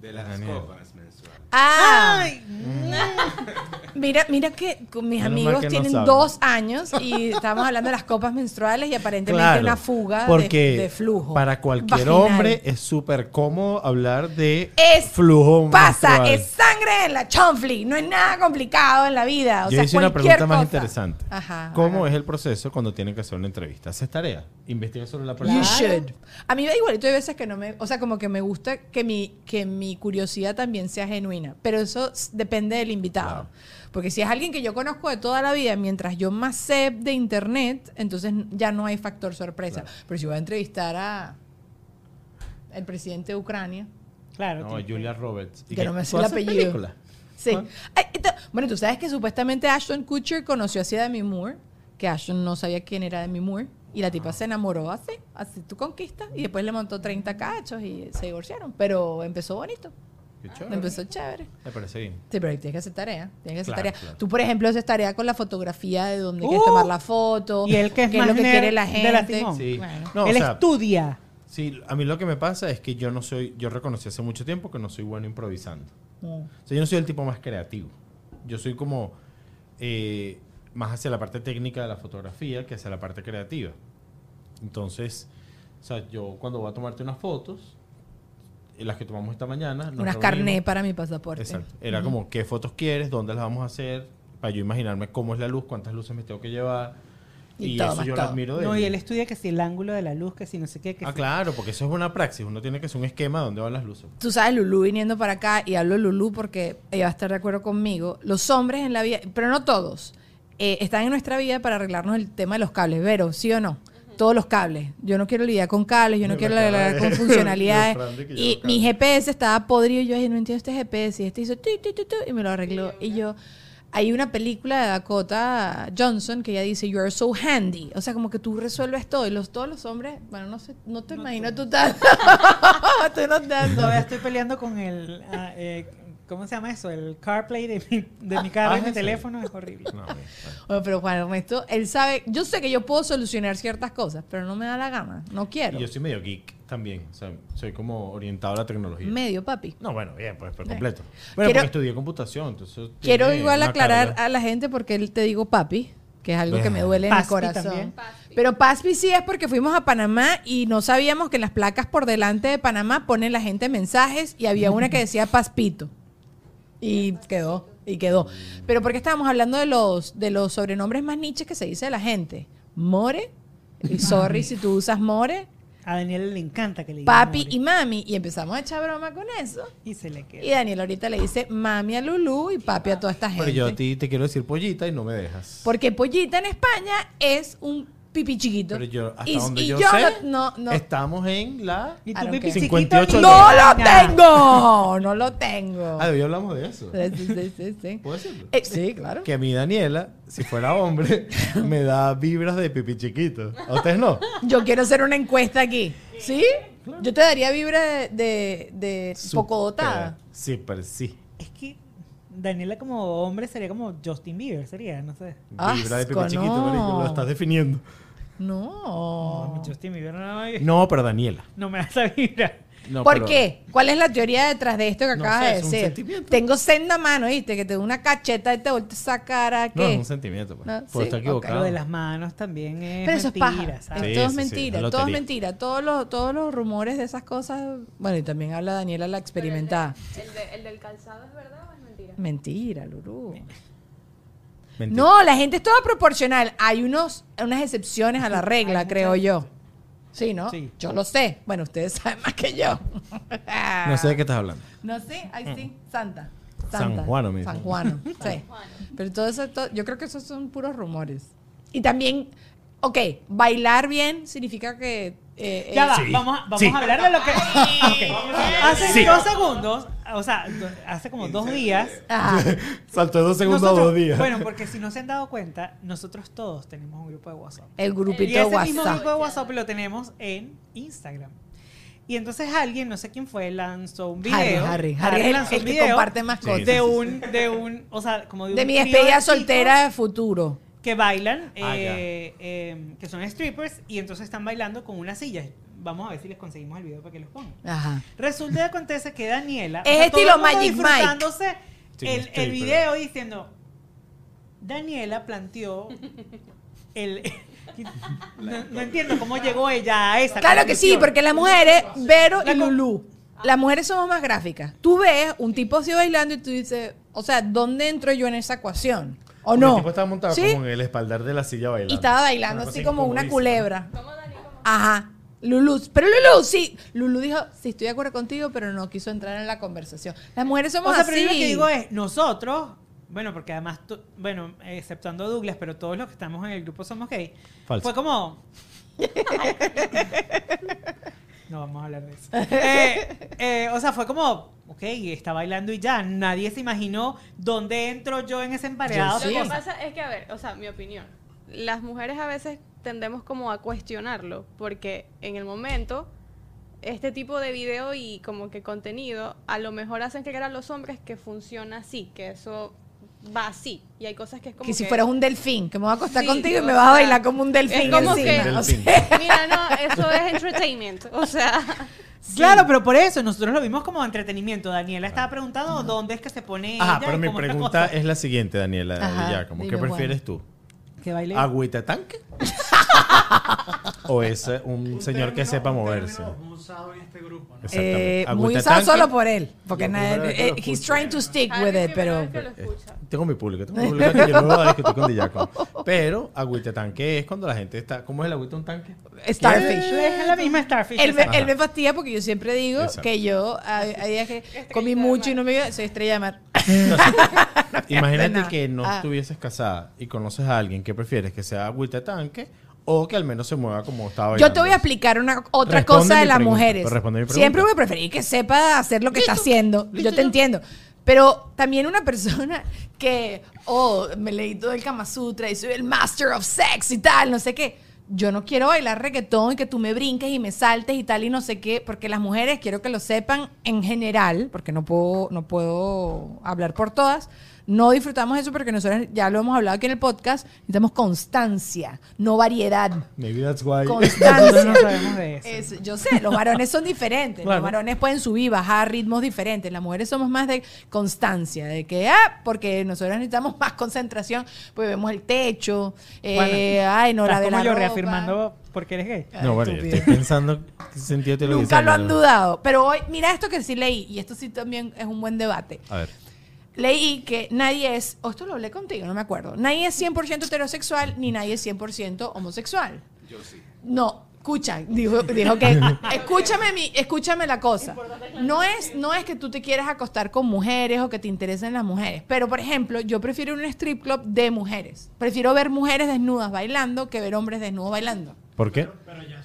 De las Daniel. copas mensuales. Ah, mira, mira que con mis Menos amigos que tienen dos años y estábamos hablando de las copas menstruales y aparentemente Claro, una fuga de- porque de, flujo. Para cualquier vaginal. hombre es súper cómodo hablar de Es- flujo pasa, menstrual. es sangre en la chonfli, no es nada complicado en la vida. O Yo sea, hice una pregunta más interesante. Ajá. ¿Cómo ajá. es el proceso cuando tienen que hacer una entrevista? ¿Haces tarea? ¿Investigas sobre la You persona? should. A mí me da igualito hay veces que no me, o sea, como que me gusta que mi que mi curiosidad también sea genuina, pero eso depende del invitado. Claro. Porque si es alguien que yo conozco de toda la vida, mientras yo más sé de internet, entonces ya no hay factor sorpresa. Pero si voy a entrevistar a el presidente de Ucrania, Claro. No. Julia Roberts. ¿Y que qué? no me sé ¿Tú el apellido. película? Sí. ¿Ah? Ay, bueno, tú sabes que supuestamente Ashton Kutcher conoció así a Demi Moore, que Ashton no sabía quién era Demi Moore, y la tipa se enamoró así, así tú conquistas, y después le montó 30 cachos y se divorciaron. Pero empezó bonito, Qué chévere. empezó chévere. Me parece bien. Sí, pero tienes que hacer tarea. Tienes que hacer Claro, tarea. claro. Tú, por ejemplo, haces tarea con la fotografía de dónde quieres Uh, tomar la foto. y él que es qué es más lo que quiere la de la gente. Simón. Sí. Bueno. No, o Él sea, estudia. sí, a mí lo que me pasa es que yo no soy, yo reconocí hace mucho tiempo que no soy bueno improvisando. Mm. O sea, yo no soy el tipo más creativo. Yo soy como eh, más hacia la parte técnica de la fotografía que hacia la parte creativa. Entonces, o sea, yo cuando voy a tomarte unas fotos, eh, las que tomamos esta mañana, Unas reunimos. carné para mi pasaporte. Exacto. Era como qué fotos quieres, dónde las vamos a hacer, para yo imaginarme cómo es la luz, cuántas luces me tengo que llevar. Y Y, todo, eso yo lo admiro de No, él. y él estudia que si el ángulo de la luz, que si no sé qué, que Ah, si- claro, porque eso es una praxis. Uno tiene que hacer un esquema de dónde van las luces. Tú sabes, Lulú viniendo para acá, y hablo de Lulú porque ella va a estar de acuerdo conmigo. Los hombres en la vida, pero no todos, eh, están en nuestra vida para arreglarnos el tema de los cables. Vero, ¿sí o no? Todos los cables. Yo no quiero lidiar con cables, yo no Me quiero lidiar de- con funcionalidades. y mi. GPS estaba podrido y yo dije, no entiendo este GPS. Y este hizo tu, tu, tu, tu, y me lo arregló. Y yo, hay una película de Dakota Johnson que ella dice, you are so handy. O sea, como que tú resuelves todo. Y los, todos los hombres, bueno, no sé, no te imagino tú tan... tú no tanto. Todavía estoy peleando con el. ah, eh, ¿Cómo se llama eso? El CarPlay de mi, de mi carro Ah, y mi teléfono es horrible. No, bien, bueno. Pero Juan Ernesto, él sabe, yo sé que yo puedo solucionar ciertas cosas, pero no me da la gana, no quiero. Y yo soy medio geek también. O sea, soy como orientado a la tecnología. Medio, papi. No, bueno, bien, pues por Bien. completo. Bueno, Quiero- porque estudié computación, entonces... Quiero igual aclarar carga. a la gente porque él te digo papi, que es algo que me duele en el corazón. también. Pero Paspi sí es porque fuimos a Panamá y no sabíamos que en las placas por delante de Panamá ponen la gente mensajes y había una que decía Paspito. Y quedó, y quedó. Pero porque estábamos hablando de los, de los sobrenombres más niches que se dice de la gente. More, y sorry si tú usas More, A Daniel le encanta que le digan papi more. y mami. Y empezamos a echar broma con eso. Y se le queda. Y Daniel ahorita le dice mami a Lulú y papi a toda esta gente. Pero yo a ti te quiero decir pollita y no me dejas. Porque pollita en España es un pipí chiquito. Pero yo, hasta y, donde y yo, yo sé, no, no, estamos en la... Y I tu pipi care. chiquito 58 ni- ¡No lo tengo! No lo tengo. Ah, hoy hablamos de eso. Sí, sí, sí, sí. ¿Puedo decirlo? Eh, sí, claro. Que a mí Daniela, si fuera hombre, me da vibras de pipí chiquito. ¿A ustedes no? Yo quiero hacer una encuesta aquí. ¿Sí? Yo te daría vibra de, de, de poco dotada. Sí, pero sí. Es que Daniela como hombre sería como Justin Bieber, sería, no sé. Vibra de Chiquito, no. marico, lo estás definiendo. No. No, Justin Bieber no, me- No, pero Daniela. no me da esa vibra. No, ¿Por pero- qué? ¿Cuál es la teoría detrás de esto que No acabas sé, de es un decir? sentimiento. Tengo senda mano, ¿viste? Que te da una cacheta y te voltea esa cara. No, ¿qué? es un sentimiento. Pues. No, Puedo sí, estar equivocado. Lo de las manos también es Pero eso es mentira, paja. ¿sabes? Sí, todo es sí, mentira, es todo es mentira. Todos los, todos los rumores de esas cosas. Bueno, y también habla Daniela la experimentada. ¿El, de- el del calzado es verdad o es mentira? Mentira, Lulú. Mentira. No, la gente es toda proporcional. Hay unos, unas excepciones a la regla, creo yo. Sí, ¿no? Sí. Yo lo sé. Bueno, ustedes saben más que yo. No sé de qué estás hablando. No sé, ahí sí, Santa. San Santa. Juano mismo. San Juano, sí. Pero todo eso, todo- yo creo que esos son puros rumores. Y también, ok, bailar bien significa que... eh, Ya eh, va, Sí. vamos, a, vamos Sí. a hablar de lo que. Ok. Hace Sí. dos segundos, o sea, hace como dos días. ajá. Saltó de dos segundos a dos días. Bueno, porque si no se han dado cuenta, nosotros todos tenemos un grupo de WhatsApp. el grupito Y de ese mismo WhatsApp. grupo de WhatsApp lo tenemos en Instagram. Y entonces alguien, no sé quién fue, lanzó un Harry, video. Harry. Harry es el- lanzó el un que video comparte más cosas. De un, de un, o sea, como de un De mi despedida soltera de futuro. Que bailan, Ah, eh, eh, que son strippers, y entonces están bailando con una silla. Vamos a ver si les conseguimos el video para que los pongan. Ajá. Resulta y acontece que Daniela. Es todo estilo Magic Mike. Sí, el, el video diciendo. Daniela planteó el. no, no entiendo cómo llegó ella a esa. Claro que sí, porque las mujeres, Vero y Lulú, las mujeres somos más gráficas. Tú ves un tipo así bailando y tú dices, o sea, ¿dónde entro yo en esa ecuación? ¿O no? El tipo estaba montado ¿Sí? como en el espaldar de la silla bailando. Y estaba bailando Una así como una incomodísima. culebra. Ajá. Lulú, pero Lulú, sí. Lulú dijo, sí, estoy de acuerdo contigo, pero no quiso entrar en la conversación. Las mujeres somos O sea, así. pero yo lo que digo es, nosotros, bueno, porque además, tú- bueno, exceptuando a Douglas, pero todos los que estamos en el grupo somos gay. Falso. Fue como. no vamos a hablar de eso. Eh, eh, o sea, fue como, ok, está bailando y ya. Nadie se imaginó dónde entro yo en ese empareado. Yo de sí. Lo que pasa es que, a ver, o sea, mi opinión. Las mujeres a veces tendemos como a cuestionarlo, porque en el momento, este tipo de video y como que contenido, a lo mejor hacen creer a los hombres que funciona así, que eso va así. Y hay cosas que es como que si que- fueras un delfín, que me voy a acostar Sí, contigo y me vas a sea, bailar como un delfín. es como encima. que- O Delfín. sea, Mira, no, eso es entertainment. O sea, Claro, pero por eso nosotros lo vimos como entretenimiento. Daniela estaba preguntando dónde es que se pone. Ajá, ella pero mi pregunta es la siguiente, Daniela. Ajá, ya, como, ¿Qué prefieres tú? Que baile. ¿Agüita tanque? ¿O es eh, un señor que término- sepa un moverse? término usado en este grupo, ¿no? Eh, muy usado tanque. solo por él. Porque nadie- que eh, he's trying to stick with it, pero. que escucha. Tengo mi público, tengo mi público que yo no me voy a discutir con Dillaco. Pero agüita tanque es cuando la gente está. ¿Cómo es el agüita un tanque? Starfish. Es la misma Starfish. Él él me fastidia porque yo siempre digo Exacto. que yo hay, hay días que comí mucho y no me iba, soy estrella de mar. Imagínate que no Ah. estuvieses casada y conoces a alguien que prefieres que sea agüita tanque o que al menos se mueva como estaba Yo te voy a explicar una otra Responde cosa de las pregunta, mujeres. Siempre voy a preferir que sepa hacer lo que está haciendo. yo te entiendo. Pero también una persona que, oh, me leí todo el Kama Sutra y soy el master of sex y tal, no sé qué. Yo no quiero bailar reggaetón y que tú me brinques y me saltes y tal y no sé qué, porque las mujeres, quiero que lo sepan en general, porque no puedo, no puedo hablar por todas, no disfrutamos eso porque nosotros ya lo hemos hablado aquí en el podcast, necesitamos constancia, no variedad. Maybe that's why. Constancia. no sabemos de eso. Es- yo sé, los varones son diferentes. Claro. Los varones pueden subir, bajar ritmos diferentes. Las mujeres somos más de constancia, de que, ah, porque nosotros necesitamos más concentración, pues vemos el techo, eh, Bueno, ay, no la de la yo ropa. reafirmando porque eres gay. No, bueno, yo estoy pensando qué sentido tiene lo Nunca lo han dudado. Pero hoy, mira esto que sí leí, y esto sí también es un buen debate. A ver. Leí que nadie es, o esto lo hablé contigo, no me acuerdo, nadie es 100% heterosexual ni nadie es 100% homosexual. Yo sí. No, escucha, dijo, dijo que escúchame mi, escúchame la cosa. No es, no es que tú te quieras acostar con mujeres o que te interesen las mujeres, pero por ejemplo, yo prefiero un strip club de mujeres. Prefiero ver mujeres desnudas bailando que ver hombres desnudos bailando. ¿Por qué? Pero ya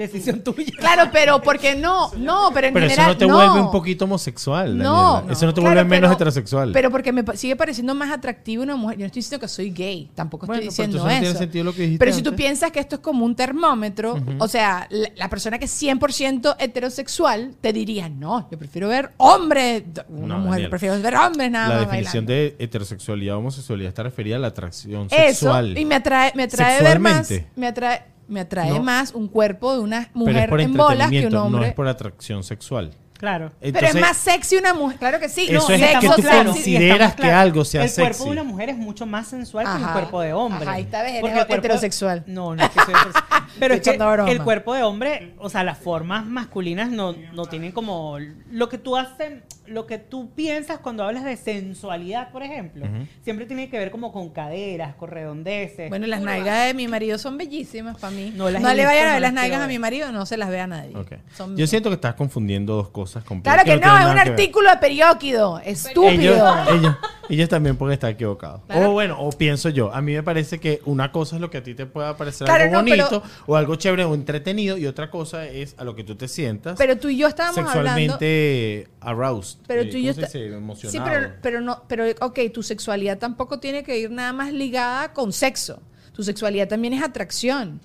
Decisión tuya. Claro, pero porque no, no, pero en Pero eso general no te vuelve un poquito homosexual. No, eso no te claro, vuelve menos pero- heterosexual. Pero porque me sigue pareciendo más atractivo una mujer. Yo no estoy diciendo que soy gay, tampoco Bueno, estoy pero diciendo entonces no tiene eso. sentido lo que dijiste pero si tú piensas que esto es como un termómetro, o sea, la, la persona que es 100% heterosexual te diría, no, yo prefiero ver hombres, una No, mujer, prefiero ver hombres nada la más definición bailando. de heterosexualidad o homosexualidad está referida a la atracción Eso, sexual. y me atrae, me atrae ver más, Sexualmente. me atrae, me atrae No. más un cuerpo de una pero es mujer por en bolas que un hombre. no es por atracción sexual. Claro. pero es más sexy una mujer, claro que sí. Eso no, es sexo que tú sexy. consideras que algo sea El cuerpo sexy. de una mujer es mucho más sensual que un cuerpo de hombre. Ajá, ahí está, ves, eres Porque el cuerpo- heterosexual. No, no es que soy heterosexual. Pero es que broma. el cuerpo de hombre, o sea, las formas masculinas no, no tienen como lo que tú haces, lo que tú piensas cuando hablas de sensualidad, por ejemplo, siempre tiene que ver como con caderas, con redondeces. Bueno, las nalgas de mi marido son bellísimas para mí. No le vayan a ver las nalgas a mi marido, no se las ve a nadie. Son- Yo siento que estás confundiendo dos cosas completas. Claro que no, es un artículo de periódico. Estúpido. Ellos, ellos, ellos también pueden estar equivocados. Claro. O bueno, o pienso yo. A mí me parece que una cosa es lo que a ti te pueda parecer Claro, algo no, pero- bonito o algo chévere o entretenido y otra cosa es a lo que tú te sientas Pero tú y yo estábamos hablando. sexualmente aroused. Pero eh, tú y yo. Sí, pero, pero no. Pero, ok, tu sexualidad tampoco tiene que ir nada más ligada con sexo. Tu sexualidad también es atracción.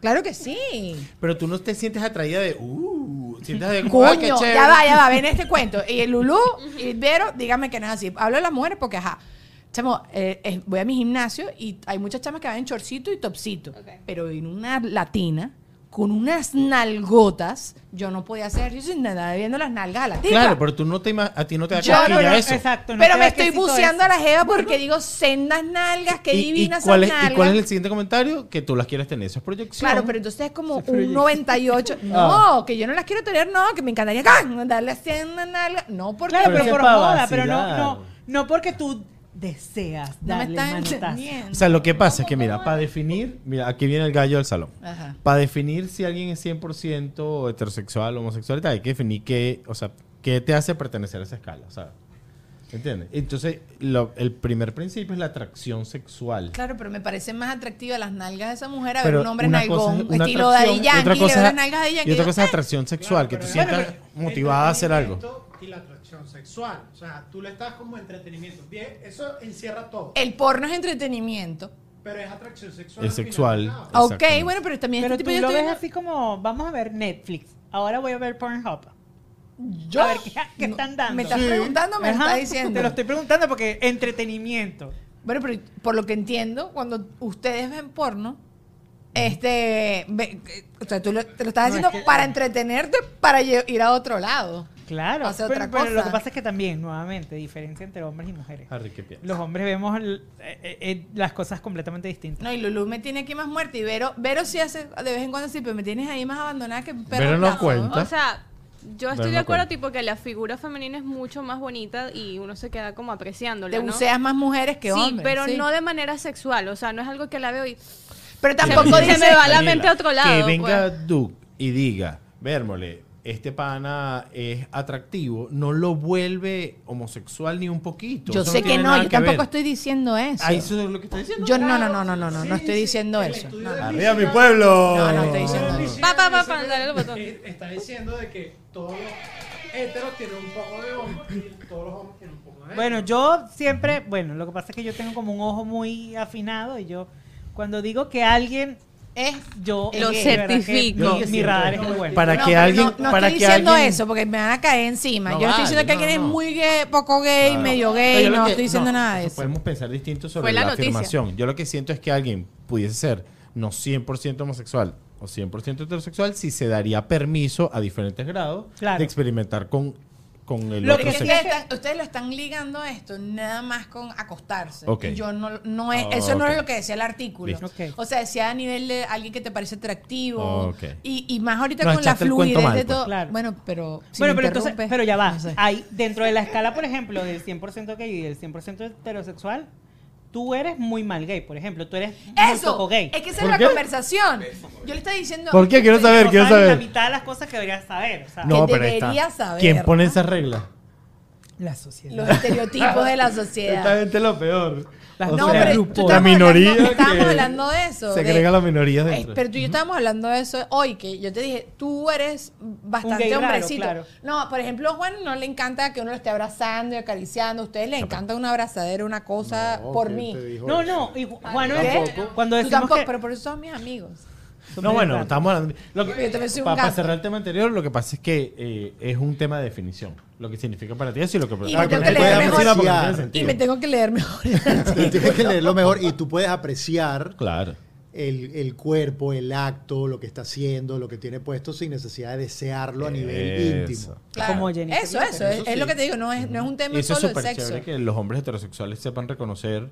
Claro que sí. Pero tú no te sientes atraída de. Uh, sientes de. como, "Ay, qué Coño, chévere". ya va, ya va, ven este cuento. Y el Lulú y Vero, dígame que no es así. Hablo de las mujeres porque, ajá. Chamo, eh, eh, voy a mi gimnasio y hay muchas chamas que van en chorcito y topcito. Ok. Pero en una latina, con unas nalgotas, yo no podía hacer ejercicio sin nada viendo las nalgas a la tipa. Claro, pero tú no te a ti no te da Yo no, no, eso. Exacto. no pero me estoy buceando a la jeva porque digo, sendas nalgas, qué ¿Y- y divinas cuál es, nalgas. ¿Y cuál es el siguiente comentario? Que tú las quieres tener. Eso es proyección. Claro, pero entonces es como Se un proyecta. 98. No, que yo no las quiero tener, no, que me encantaría ¡can! darle así en una nalga. No, porque Claro, Pero pero, es por moda, pero no, no, no porque tú deseas no me darle están manotazo. entendiendo. O sea, lo que pasa es que, mira, para definir, mira, aquí viene el gallo del salón. Ajá. Para definir si alguien es 100% heterosexual o homosexual, hay que definir qué, o sea, qué te hace pertenecer a esa escala, o sea, ¿entiendes? Entonces, lo- el primer principio es la atracción sexual. Claro, pero me parecen más atractivas las nalgas de esa mujer a Pero ver un hombre nalgón, es una estilo de Daddy y otra Yankee, le las nalgas de Yankey. Y otra cosa es atracción sexual, que tú sientas motivada a hacer algo. entretenimiento Y la atracción sexual. O sea, tú le estás como entretenimiento. Bien, eso encierra todo. El porno es entretenimiento. Pero es atracción sexual. Es sexual. Ok, bueno, pero también Pero este tú tipo yo lo estoy ves viendo- así como, vamos a ver Netflix. Ahora voy a ver Pornhub. Yo. A ver, ¿qué, qué No, están dando? ¿Me estás Sí. preguntando me Ajá, estás diciendo? Te lo estoy preguntando porque entretenimiento. Bueno, pero por lo que entiendo, cuando ustedes ven porno, este, ve- o sea, tú lo, te lo estás No, haciendo es que- para entretenerte, para lle- ir a otro lado. Claro. Hace pero, otra pero lo cosa. que pasa es que también, nuevamente, diferencia entre hombres y mujeres. Harry, ¿qué piensas? Los hombres vemos el- eh, eh, eh, las cosas completamente distintas. No, y Lulu me tiene aquí más muerta. Y Vero, Vero sí hace de vez en cuando sí, pero me tienes ahí más abandonada que perro. Vero no cuenta. O sea, yo Pero estoy de acuerdo, tipo, que la figura femenina es mucho más bonita y uno se queda como apreciándola, Te ¿no? buceas más mujeres que sí, hombres. pero sí. no de manera sexual. O sea, no es algo que la veo y... Pero Se- tampoco se dice. me va la mente a otro lado. Que venga pues. Duke y diga, Vérmole, este pana es atractivo, no lo vuelve homosexual ni un poquito. Yo Eso sé que no, yo que tampoco ver. estoy diciendo eso. Ah, eso es lo que está diciendo. Yo no, no, no, no, no, no, no estoy diciendo eso. No. Arriba mi pueblo. No, no estoy diciendo eso. Pa, pa, pa, dice pa, que- dale el botón. Está diciendo de que todos los heteros tienen un poco de hombre y todos los hombres tienen un poco de Bueno, yo siempre, bueno, lo que pasa es que yo tengo como un ojo muy afinado y yo, cuando digo que alguien Es yo Lo que certifico. mi, radar es muy bueno. Para No, que alguien, no, no para estoy que diciendo alguien- eso porque me van a caer encima. No yo no estoy diciendo que alguien no. es muy gay, poco gay, Claro. medio gay. No, que- estoy diciendo no, nada de eso. Podemos pensar distinto sobre Fue la afirmación. Yo lo que siento es que alguien pudiese ser no 100% homosexual o 100% heterosexual si se daría permiso a diferentes grados Claro. de experimentar con, con el Lo otro que es que están- ustedes lo están ligando a esto nada más con acostarse. Ok. Y yo no, no es, Oh, eso no ok. es lo que decía el artículo. Listo. Ok. O sea, decía a nivel de alguien que te parece atractivo. Ok. Y, y más ahorita Nos con la fluidez mal, de pues. todo. Claro. Bueno, pero. si bueno, pero entonces, pero ya va. no sé. Hay dentro de la escala, por ejemplo, del 100% gay y del 100% heterosexual, tú eres muy mal gay, por ejemplo, tú eres muy Eso, poco gay. es que esa es ¿Por la qué? conversación. Yo le estoy diciendo. ¿Por qué? Quiero saber, No quiero sabes saber. La mitad de las cosas que deberías saber. o sea, No, que pero debería está. saber, ¿Quién pone ¿no? esa regla? La sociedad. los estereotipos de la Esta sociedad. gente es lo peor. Las No, sea, pero tú la estábamos minoría hablando- estábamos que hablando de eso. se de- agrega la minoría Eh, dentro. pero tú y yo estábamos hablando de eso hoy, que yo te dije, tú eres bastante gay hombrecito. claro. No, por ejemplo, Juan no le encanta que uno lo esté abrazando y acariciando. A ustedes les encanta una abrazadera, una cosa No, por ¿quién mí. No, eso? no, y Ju- Juan, es- cuando Tú decimos tampoco, que... pero por eso son mis amigos. No, bueno, estamos hablando. Lo que, para gato. cerrar el tema anterior, lo que pasa es que eh, es un tema de definición. Lo que significa para ti eso y lo que Y para me tengo que leer mejor. Y me tengo que leer mejor. Tienes que leerlo mejor y tú puedes apreciar Claro. el, el cuerpo, el acto, lo que está haciendo, lo que tiene puesto sin necesidad de desearlo a nivel Eso. íntimo. Claro. Como Eso, eso, es, Eso es sí. lo que te digo, no es, no es un tema Y eso es solo de súper sexo. chévere que los hombres heterosexuales sepan reconocer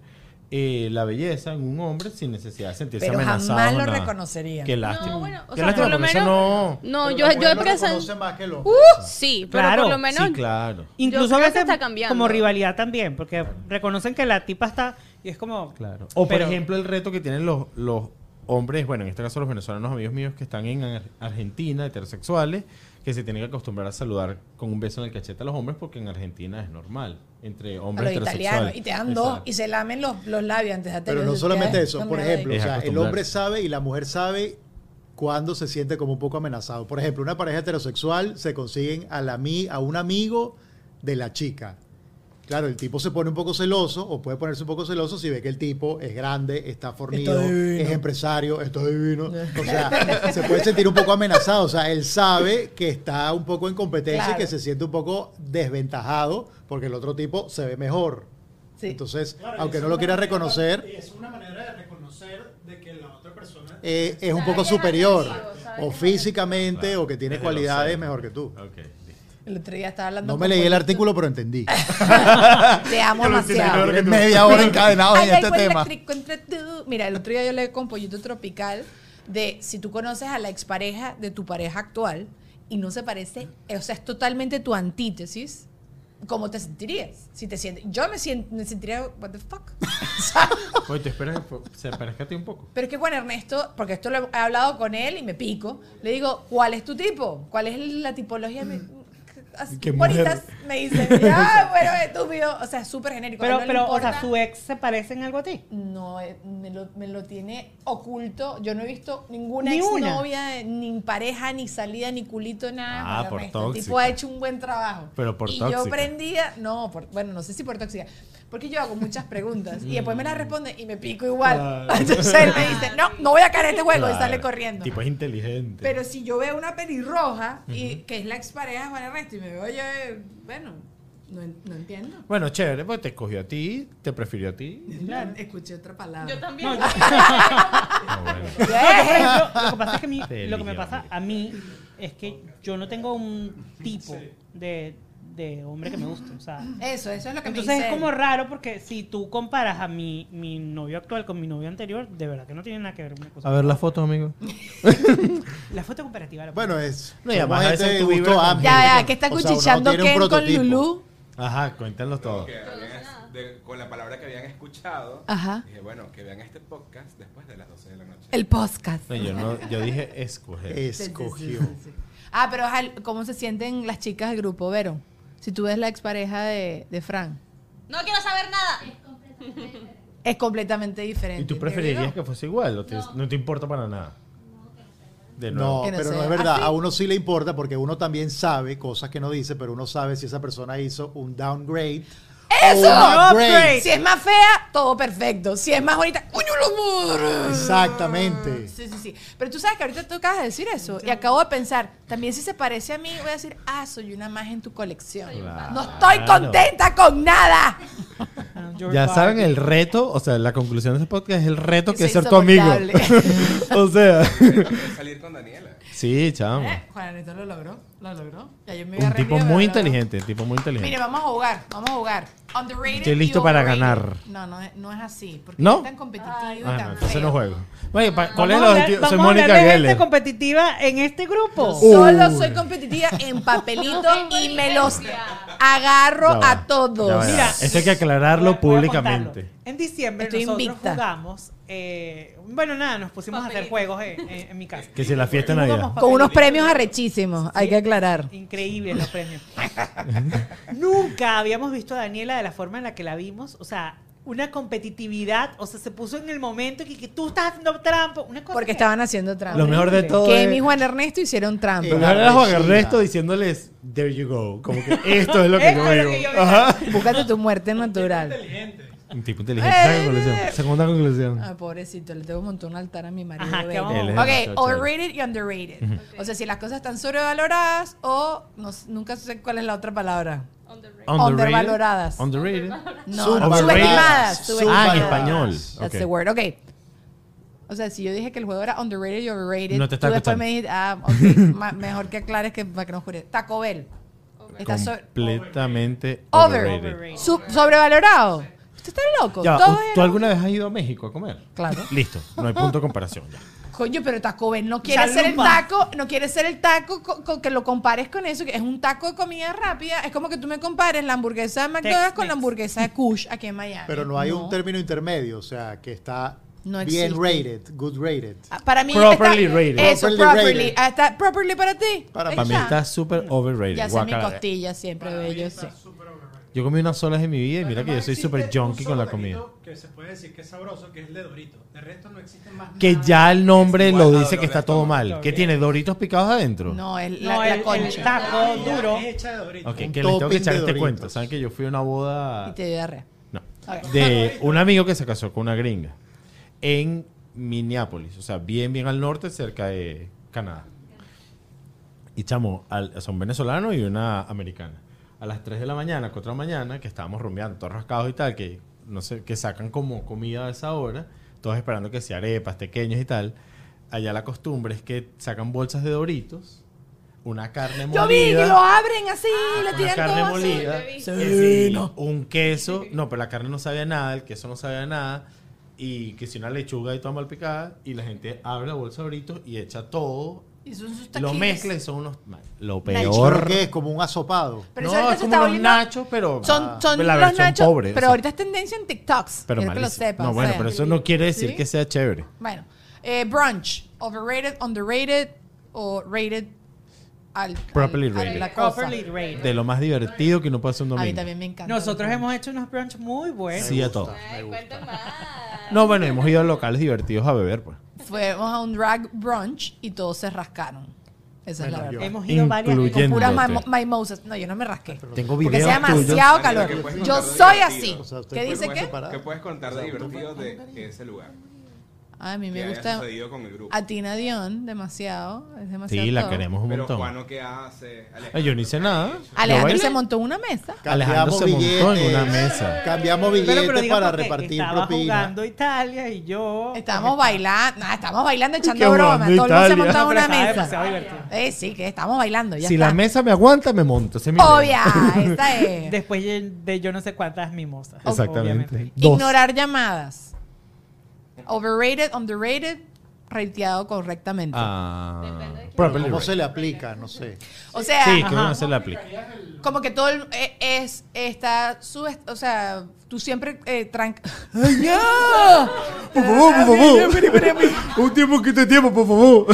eh, la belleza en un hombre sin necesidad de sentirse Pero amenazados. jamás lo reconocerían. Qué lástima. No, bueno, o Qué sea, lástima, por lo menos- no. No, Pero yo, yo he presentado. reconoce más que lo- Sí, pero Claro, por lo menos. Sí, claro. Incluso a veces está cambiando. como rivalidad también, porque reconocen que la tipa está y es como... Claro. O por ejemplo, el reto que tienen los, los hombres, bueno, en este caso los venezolanos amigos míos que están en Ar- Argentina, heterosexuales, que se tienen que acostumbrar a saludar con un beso en el cachete a los hombres porque en Argentina es normal, entre a hombres los heterosexuales. italianos. Y te dan dos Exacto. y se lamen los, los labios antes de Pero no solamente eso, No por ejemplo, o sea, el hombre sabe y la mujer sabe cuando se siente como un poco amenazado. Por ejemplo, una pareja heterosexual se consiguen a, la, a un amigo de la chica. Claro, el tipo se pone un poco celoso o puede ponerse un poco celoso si ve que el tipo es grande, está fornido, Está es empresario, está divino. O sea, se puede sentir un poco amenazado. O sea, él sabe que está un poco en competencia Claro. y que se siente un poco desventajado porque el otro tipo se ve mejor. Sí. Entonces, Claro, aunque no lo quiera manera- reconocer, y Es una manera de reconocer de que la otra persona. eh, es un poco superior, o físicamente, Claro, o que tiene desde cualidades mejor que tú. El otro día estaba hablando No me leí el artículo, pero entendí. Te amo demasiado. Media hora encadenados en este tema. eléctrico entre tú. Mira, el otro día yo leí con Pollito Tropical de si tú conoces a la expareja de tu pareja actual y no se parece, o sea, es totalmente tu antítesis, ¿cómo te sentirías? Si te sientes, yo me, siento, me sentiría, what the fuck. Oye, te esperas se parezca a ti un poco. pero es que Juan Ernesto, porque esto lo he hablado con él y me pico, le digo, ¿cuál es tu tipo? ¿Cuál es la tipología? ¿Qué mujer? bonitas, me dice, ah, bueno, estúpido, o sea, súper genérico. Pero, no pero o sea, su ex se parece en algo a ti. No, eh, me lo, me lo tiene oculto. Yo no he visto ninguna Ni una. exnovia, ni pareja, ni salida, ni culito, nada. Ah, por Ernesto. El tóxica. tipo ha hecho un buen trabajo. Pero por y yo tóxica. prendía, no, por- bueno, no sé si por tóxica, porque yo hago muchas preguntas y después me las responde y me pico igual. Claro. Entonces él me dice, no, no voy a caer en este juego y Claro. sale corriendo. Tipo es inteligente. Pero si yo veo una pelirroja, y, que es la expareja de Juan Ernesto, y me veo, oye, bueno, no, en- no entiendo. Bueno, chévere, pues te escogió a ti, te prefirió a ti. Escuché otra palabra. Yo también. No, yo- Ah, bueno. No, por ejemplo, lo que pasa es que a mí, lo que me pasa a mí es que yo no tengo un tipo de, de hombre que me guste. O sea, Eso, eso es lo que me entonces dice es como raro porque si tú comparas a mi, mi novio actual con mi novio anterior, de verdad que no tiene nada que ver una cosa. A ver las fotos, amigo. La foto comparativa. la Bueno, es. No, y además a veces tú gusto amplio. Ya, ya, que está O sea, tiene un Ken con. Lulú. Ajá, cuéntanos todo. De- con la palabra que habían escuchado, Ajá. dije, bueno, que vean este podcast después de las 12 de la noche. El podcast. No, yo, no, yo dije escoger. Escogió. Ah, pero ajá, ¿cómo se sienten las chicas del grupo, Vero? Si tú ves la expareja de, de Fran. No quiero saber nada. Es completamente diferente. ¿Y tú preferirías que fuese igual o te- no. te importa para nada? De nuevo. No, Que no pero no sea es verdad. A uno sí le importa porque uno también sabe cosas que no dice, pero uno sabe si esa persona hizo un downgrade. ¡Eso! o un upgrade. Si es más fea, todo perfecto. Si es más bonita, ¡coño el amor! Exactamente. Sí, sí, sí. Pero tú sabes que ahorita tú acabas de decir eso. Y acabo de pensar, también si se parece a mí, voy a decir, ah, soy una más en tu colección. Claro. No estoy contenta con nada. Ah, Ya saben el reto, o sea, la conclusión de este podcast es el reto que es ser tu amigo. o sea, salir con Daniela. sí, chamo. Eh, Juan Ernesto lo logró, lo logró. Ya yo me Un tipo rendido, muy inteligente, tipo muy inteligente. Mire, vamos a jugar, vamos a jugar. Underrated Estoy listo para ganar. No, no, es- no es así. Porque ¿No? es tan competitivo y Ah, tan no, entonces feo. no juego. Oye, ¿cuál es el objetivo? Soy vamos a Mónica gente competitiva en este grupo. Solo Uy. soy competitiva en papelito y me los agarro a todos. ya va, ya va. Mira, Esto hay que aclararlo públicamente. En diciembre Estoy nosotros invicta. jugamos. eh, bueno, nada, nos pusimos a hacer juegos en, en- en mi casa. Que si la fiesta de jugamos Navidad. Con unos premios arrechísimos, hay que aclarar. Increíbles los premios. Nunca habíamos visto a Daniela de la forma en la que la vimos. O sea, una competitividad. O sea, se puso en el momento que, que tú estás haciendo. Una cosa Porque que- estaban haciendo trampa. Lo mejor de todo Que es... mi Juan Ernesto hicieron trampa. Lo mejor era Juan. Ernesto diciéndoles, there you go. Como que esto es lo que Esto yo es lo digo. que yo digo. Ajá. Búscate tu muerte natural. Inteligente. Un tipo inteligente. Esa Eh, conclusión. eh. Segunda conclusión. Ay, pobrecito, le tengo que montar un altar a mi marido. Ajá, es Ok, demasiado overrated y underrated. O sea, si las cosas están sobrevaloradas o no s- nunca sé cuál es la otra palabra. Undervaloradas. Underrated. No, Subvaloradas. subestimadas. Ah, en subestimadas. español. That's Ok. the word. Ok. O sea, si yo dije que el juego era underrated y overrated, No te tú después escuchando. me dijiste, ah, ok, ma- mejor que aclares que para que no jure. Taco Bell. Está so- Completamente Over. overrated. Overrated. sub- sobrevalorado. Usted está loco. Ya, Todo ¿tú era- alguna vez has ido a México a comer? Claro. Listo, no hay punto de comparación ya. Coño, pero Taco Bell no quiere ser el taco, no quiere ser el taco co- co- que lo compares con eso, que es un taco de comida rápida. Es como que tú me compares la hamburguesa de McDonald's con Tex-Mex. la hamburguesa de Kush aquí en Miami. Pero no hay un término intermedio, o sea, que está No bien existe. rated, good rated. Ah, Para mí Properly está, rated. Eso, Properly properly. rated. Ah, está properly para ti. Para Ahí Para mí está súper overrated. Ya sé mi Guácala. costilla siempre, bello, sí. Yo comí unas solas en mi vida y mira que yo soy súper junkie con la comida. Que se puede decir que es sabroso, que es el de Dorito. De resto no existe más Que nada. ya el nombre lo a dice que está todo mal. ¿Qué tiene? ¿Doritos picados adentro? No, es la, No, la el- el concha. taco duro. es hecha de. Ok, que Un les tengo que topping echar de este Doritos. cuento. ¿Saben que yo fui a una boda Y te dio diarrea. No. Ok. De un amigo que se casó con una gringa en Minneapolis, o sea, bien, bien al norte, cerca de Canadá. Y chamo, al, o sea, un venezolano y una americana. A las 3 de la mañana, 4 de la mañana, que estábamos rumbeando, todos rascados y tal, que no sé, que sacan como comida a esa hora, todos esperando que sea arepas, pequeños y tal. Allá la costumbre es que sacan bolsas de doritos, una carne molida. Yo vi que lo abren así, le Una tiran carne todo así. molida, Sí, no. un queso, no, pero la carne no sabía nada, el queso no sabía nada, y que si una lechuga y toda mal picada, y la gente abre la bolsa de Doritos y echa todo, Y son sus lo mezcla y son unos... Lo Nachos. ¿Pero peor... qué es? Como un asopado. Pero no, es como los volviendo- nachos, pero... Son, ah, son la los versión nachos, pobre. o pero sea, ahorita es tendencia en TikToks. pero quiero que lo sepas. No, o bueno, sea. pero eso no quiere decir ¿Sí? que sea chévere. Bueno, eh, brunch, overrated, underrated o rated al, Properly al- a rated. la cosa. Properly rated. De lo más divertido que uno puede hacer un A mí domingo. también me encanta. Nosotros hemos hecho unos brunch muy buenos. Sí, a todo. Ay, cuenta más. No, bueno, hemos ido a locales divertidos a beber, pues. Fuimos a un drag brunch y todos se rascaron. Esa es la verdad. Hemos ido varias Con puras mimosas. No, yo no me rasqué. Tengo Porque videos hacía tuyos. demasiado calor. ¿qué puedes Yo soy así. O sea, ¿Qué dice qué? ¿Qué puedes contar de divertido de ese lugar? Ay, a mí me gusta sucedido con el grupo. a Tina Dion demasiado. Es demasiado Sí, la todo. queremos un Pero montón. Juano, ¿qué hace? Ay, yo no hice nada. Alejandro se montó en una mesa. Alejandro se montó en una mesa. Cambiamos billetes pero para repartir estaba propina. jugando Italia y yo... Estábamos bailando, nah, estábamos bailando echando bromas. jugando Todo el mundo se montaba en una mesa. Eh, sí, que estamos bailando. Ya si está. la mesa me aguanta, me monto. Es mi Obvia, esta es. Después de yo no sé cuántas mimosas. Exactamente. Ignorar llamadas. Overrated, underrated, rateado correctamente. Ah, ¿Cómo se le aplica? No sé. o sea, Sí, que uno se le aplica. como que todo el- eh, es, está su, o sea, tú siempre eh, tranca. ¡Ay, ya! Por favor, por favor. Un tiempo que te tiempo, por favor.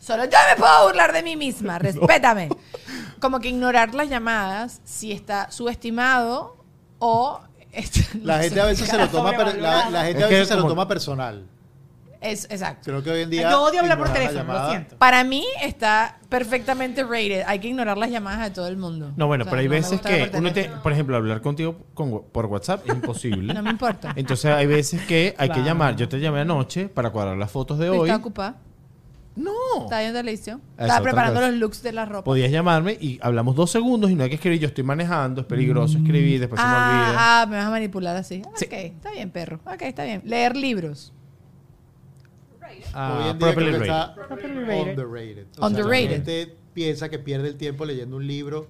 Solo yo me puedo burlar de mí misma, respétame. Como que ignorar las llamadas si está subestimado o La gente a veces se lo toma, per- la, la gente Es a que veces se lo como- toma personal. Es exacto. Creo que hoy en día. Yo odio hablar por teléfono, lo siento. Para mí está perfectamente rated. Hay que ignorar las llamadas de todo el mundo. No, bueno, O sea, pero hay no veces que uno, te, por ejemplo, hablar contigo con- por WhatsApp es imposible. No me importa. Entonces hay veces que hay que llamar. Yo te llamé anoche para cuadrar las fotos de Pero hoy. Estaba ocupada. No. Estaba viendo televisión. Estaba preparando los looks de la ropa. Podías llamarme y hablamos dos segundos y no hay que escribir. Yo estoy manejando, es peligroso escribir, después se me olvida. ah, ah, me vas a manipular así. Sí. Ok, está bien, perro. Ok, está bien. Leer libros. Ah, Hoy en día properly creo que rated. está Properly rated. underrated. O sea, Underrated. Piensa que pierde el tiempo leyendo un libro.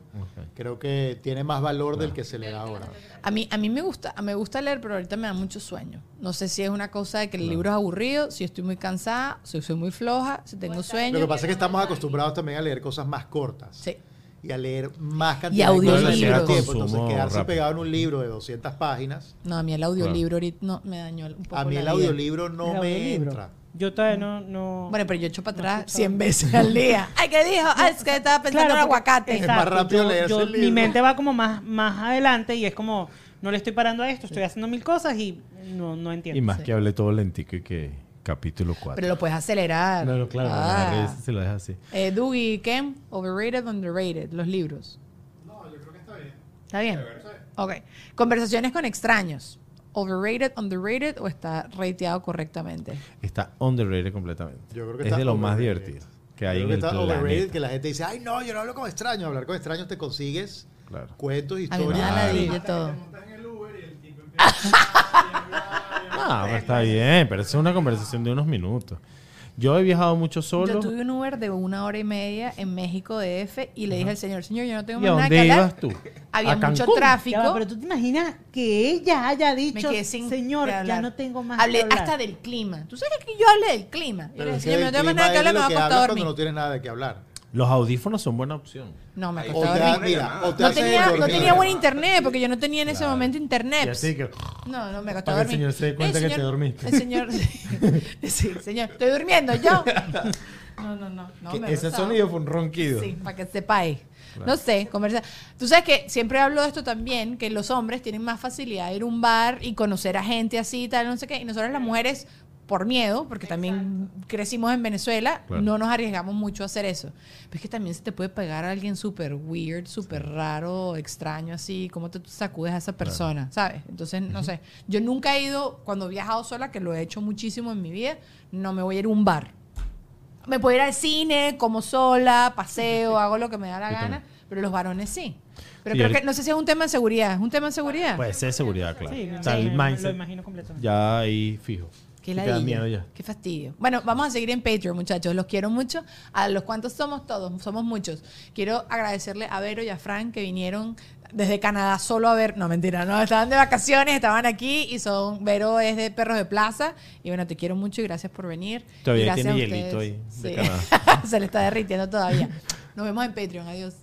Creo que tiene más valor del que se le da ahora. A mí, a mí me gusta, me gusta leer, pero ahorita me da mucho sueño. No sé si es una cosa de que el libro es aburrido, si estoy muy cansada, si soy muy floja, si tengo Lo sueño. que pasa es que estamos acostumbrados también a leer cosas más cortas. Sí. Y a leer más cantidad Y de cosas audiolibros. mismo tiempo. Entonces, quedarse rápido. pegado en un libro de 200 páginas, No, a mí el audiolibro ahorita no, me dañó un poco a mí la el vida. audiolibro no ¿El me audiolibro? entra. Yo todavía no... no Bueno, pero yo echo para atrás escucho. 100 veces al día. Ay, ¿qué dijo? Ay, es que estaba pensando en porque- aguacate. Es más rápido yo- leerse yo- el Mi libro. mente va como más, más adelante y es como, no le estoy parando a esto, estoy haciendo mil cosas y no, no entiendo. Y más Sí. que hable todo lentico y que capítulo 4. Pero lo puedes acelerar. No, no, claro, Ah. ah. se lo deja así. Eh, Doug y Ken, overrated, underrated, los libros. No, yo creo que está bien. ¿Está bien? Sí. Ok. Conversaciones con extraños. Overrated, underrated o está rateado correctamente. Está underrated completamente. Yo creo que es está de los más overrated. divertidos que Yo hay creo en que el está overrated, planeta. que la gente dice, ay, no, yo no hablo con extraños. Hablar con extraños te consigues Claro. cuentos, A mí me historias. da todo. Ah, pero está bien, pero es una conversación de unos minutos. Yo he viajado mucho solo. Yo tuve un Uber de una hora y media en México DF y le dije al señor, señor, yo no tengo ¿Y a más nada que dónde hablar. ibas tú? Había ¿A mucho Cancún? tráfico. Va, pero tú te imaginas que ella haya dicho, señor, ya no tengo más Hablé que hablar. hasta del clima. ¿Tú sabes que yo hablé del clima? Y le Pero dije, señor, no tengo más nada que hablar, me va a costar dormir. cuando no tienes nada de qué hablar. Los audífonos son buena opción. No, me. O costaba te, mira, o te No tenía, no tenía buen internet porque yo no tenía en ese Claro. momento Y internet. así que... No, no, me costó Para que el dormir. señor se dé cuenta que te dormiste. El señor... sí, señor. Estoy durmiendo, yo. No, no, no. no que me ese gustaba. sonido fue un ronquido. Sí, para que sepáis. Claro. No sé, conversar. Tú sabes que siempre hablo de esto también, que los hombres tienen más facilidad de ir a un bar y conocer a gente así, tal, no sé qué. Y nosotros las mujeres, por miedo, porque también crecimos en Venezuela, Claro. no nos arriesgamos mucho a hacer eso. Pero es que también se te puede pegar a alguien súper weird, súper raro, extraño, así, cómo te sacudes a esa persona, ¿sabes? Entonces, no sé. Yo nunca he ido, cuando he viajado sola, que lo he hecho muchísimo en mi vida, no me voy a ir a un bar. Me puedo ir al cine, como sola, paseo, hago lo que me da la Yo gana, también. pero los varones sí. Pero Sí, creo que, no sé si es un tema de seguridad, ¿es un tema de seguridad? Puede ser seguridad, claro. Sí, o sea, el me- lo mindset imagino completamente. ya ahí fijo. Qué ladilla. miedo ya. Qué fastidio. Bueno, vamos a seguir en Patreon, muchachos. Los quiero mucho. A los cuantos somos todos, somos muchos. Quiero agradecerle a Vero y a Frank que vinieron desde Canadá solo a ver. No, mentira, no, estaban de vacaciones, estaban aquí y son. Vero es de Perros de Plaza. Y bueno, te quiero mucho y gracias por venir. Todavía gracias tiene a hielito ahí de Sí. Canadá. Se le está derritiendo todavía. Nos vemos en Patreon. Adiós.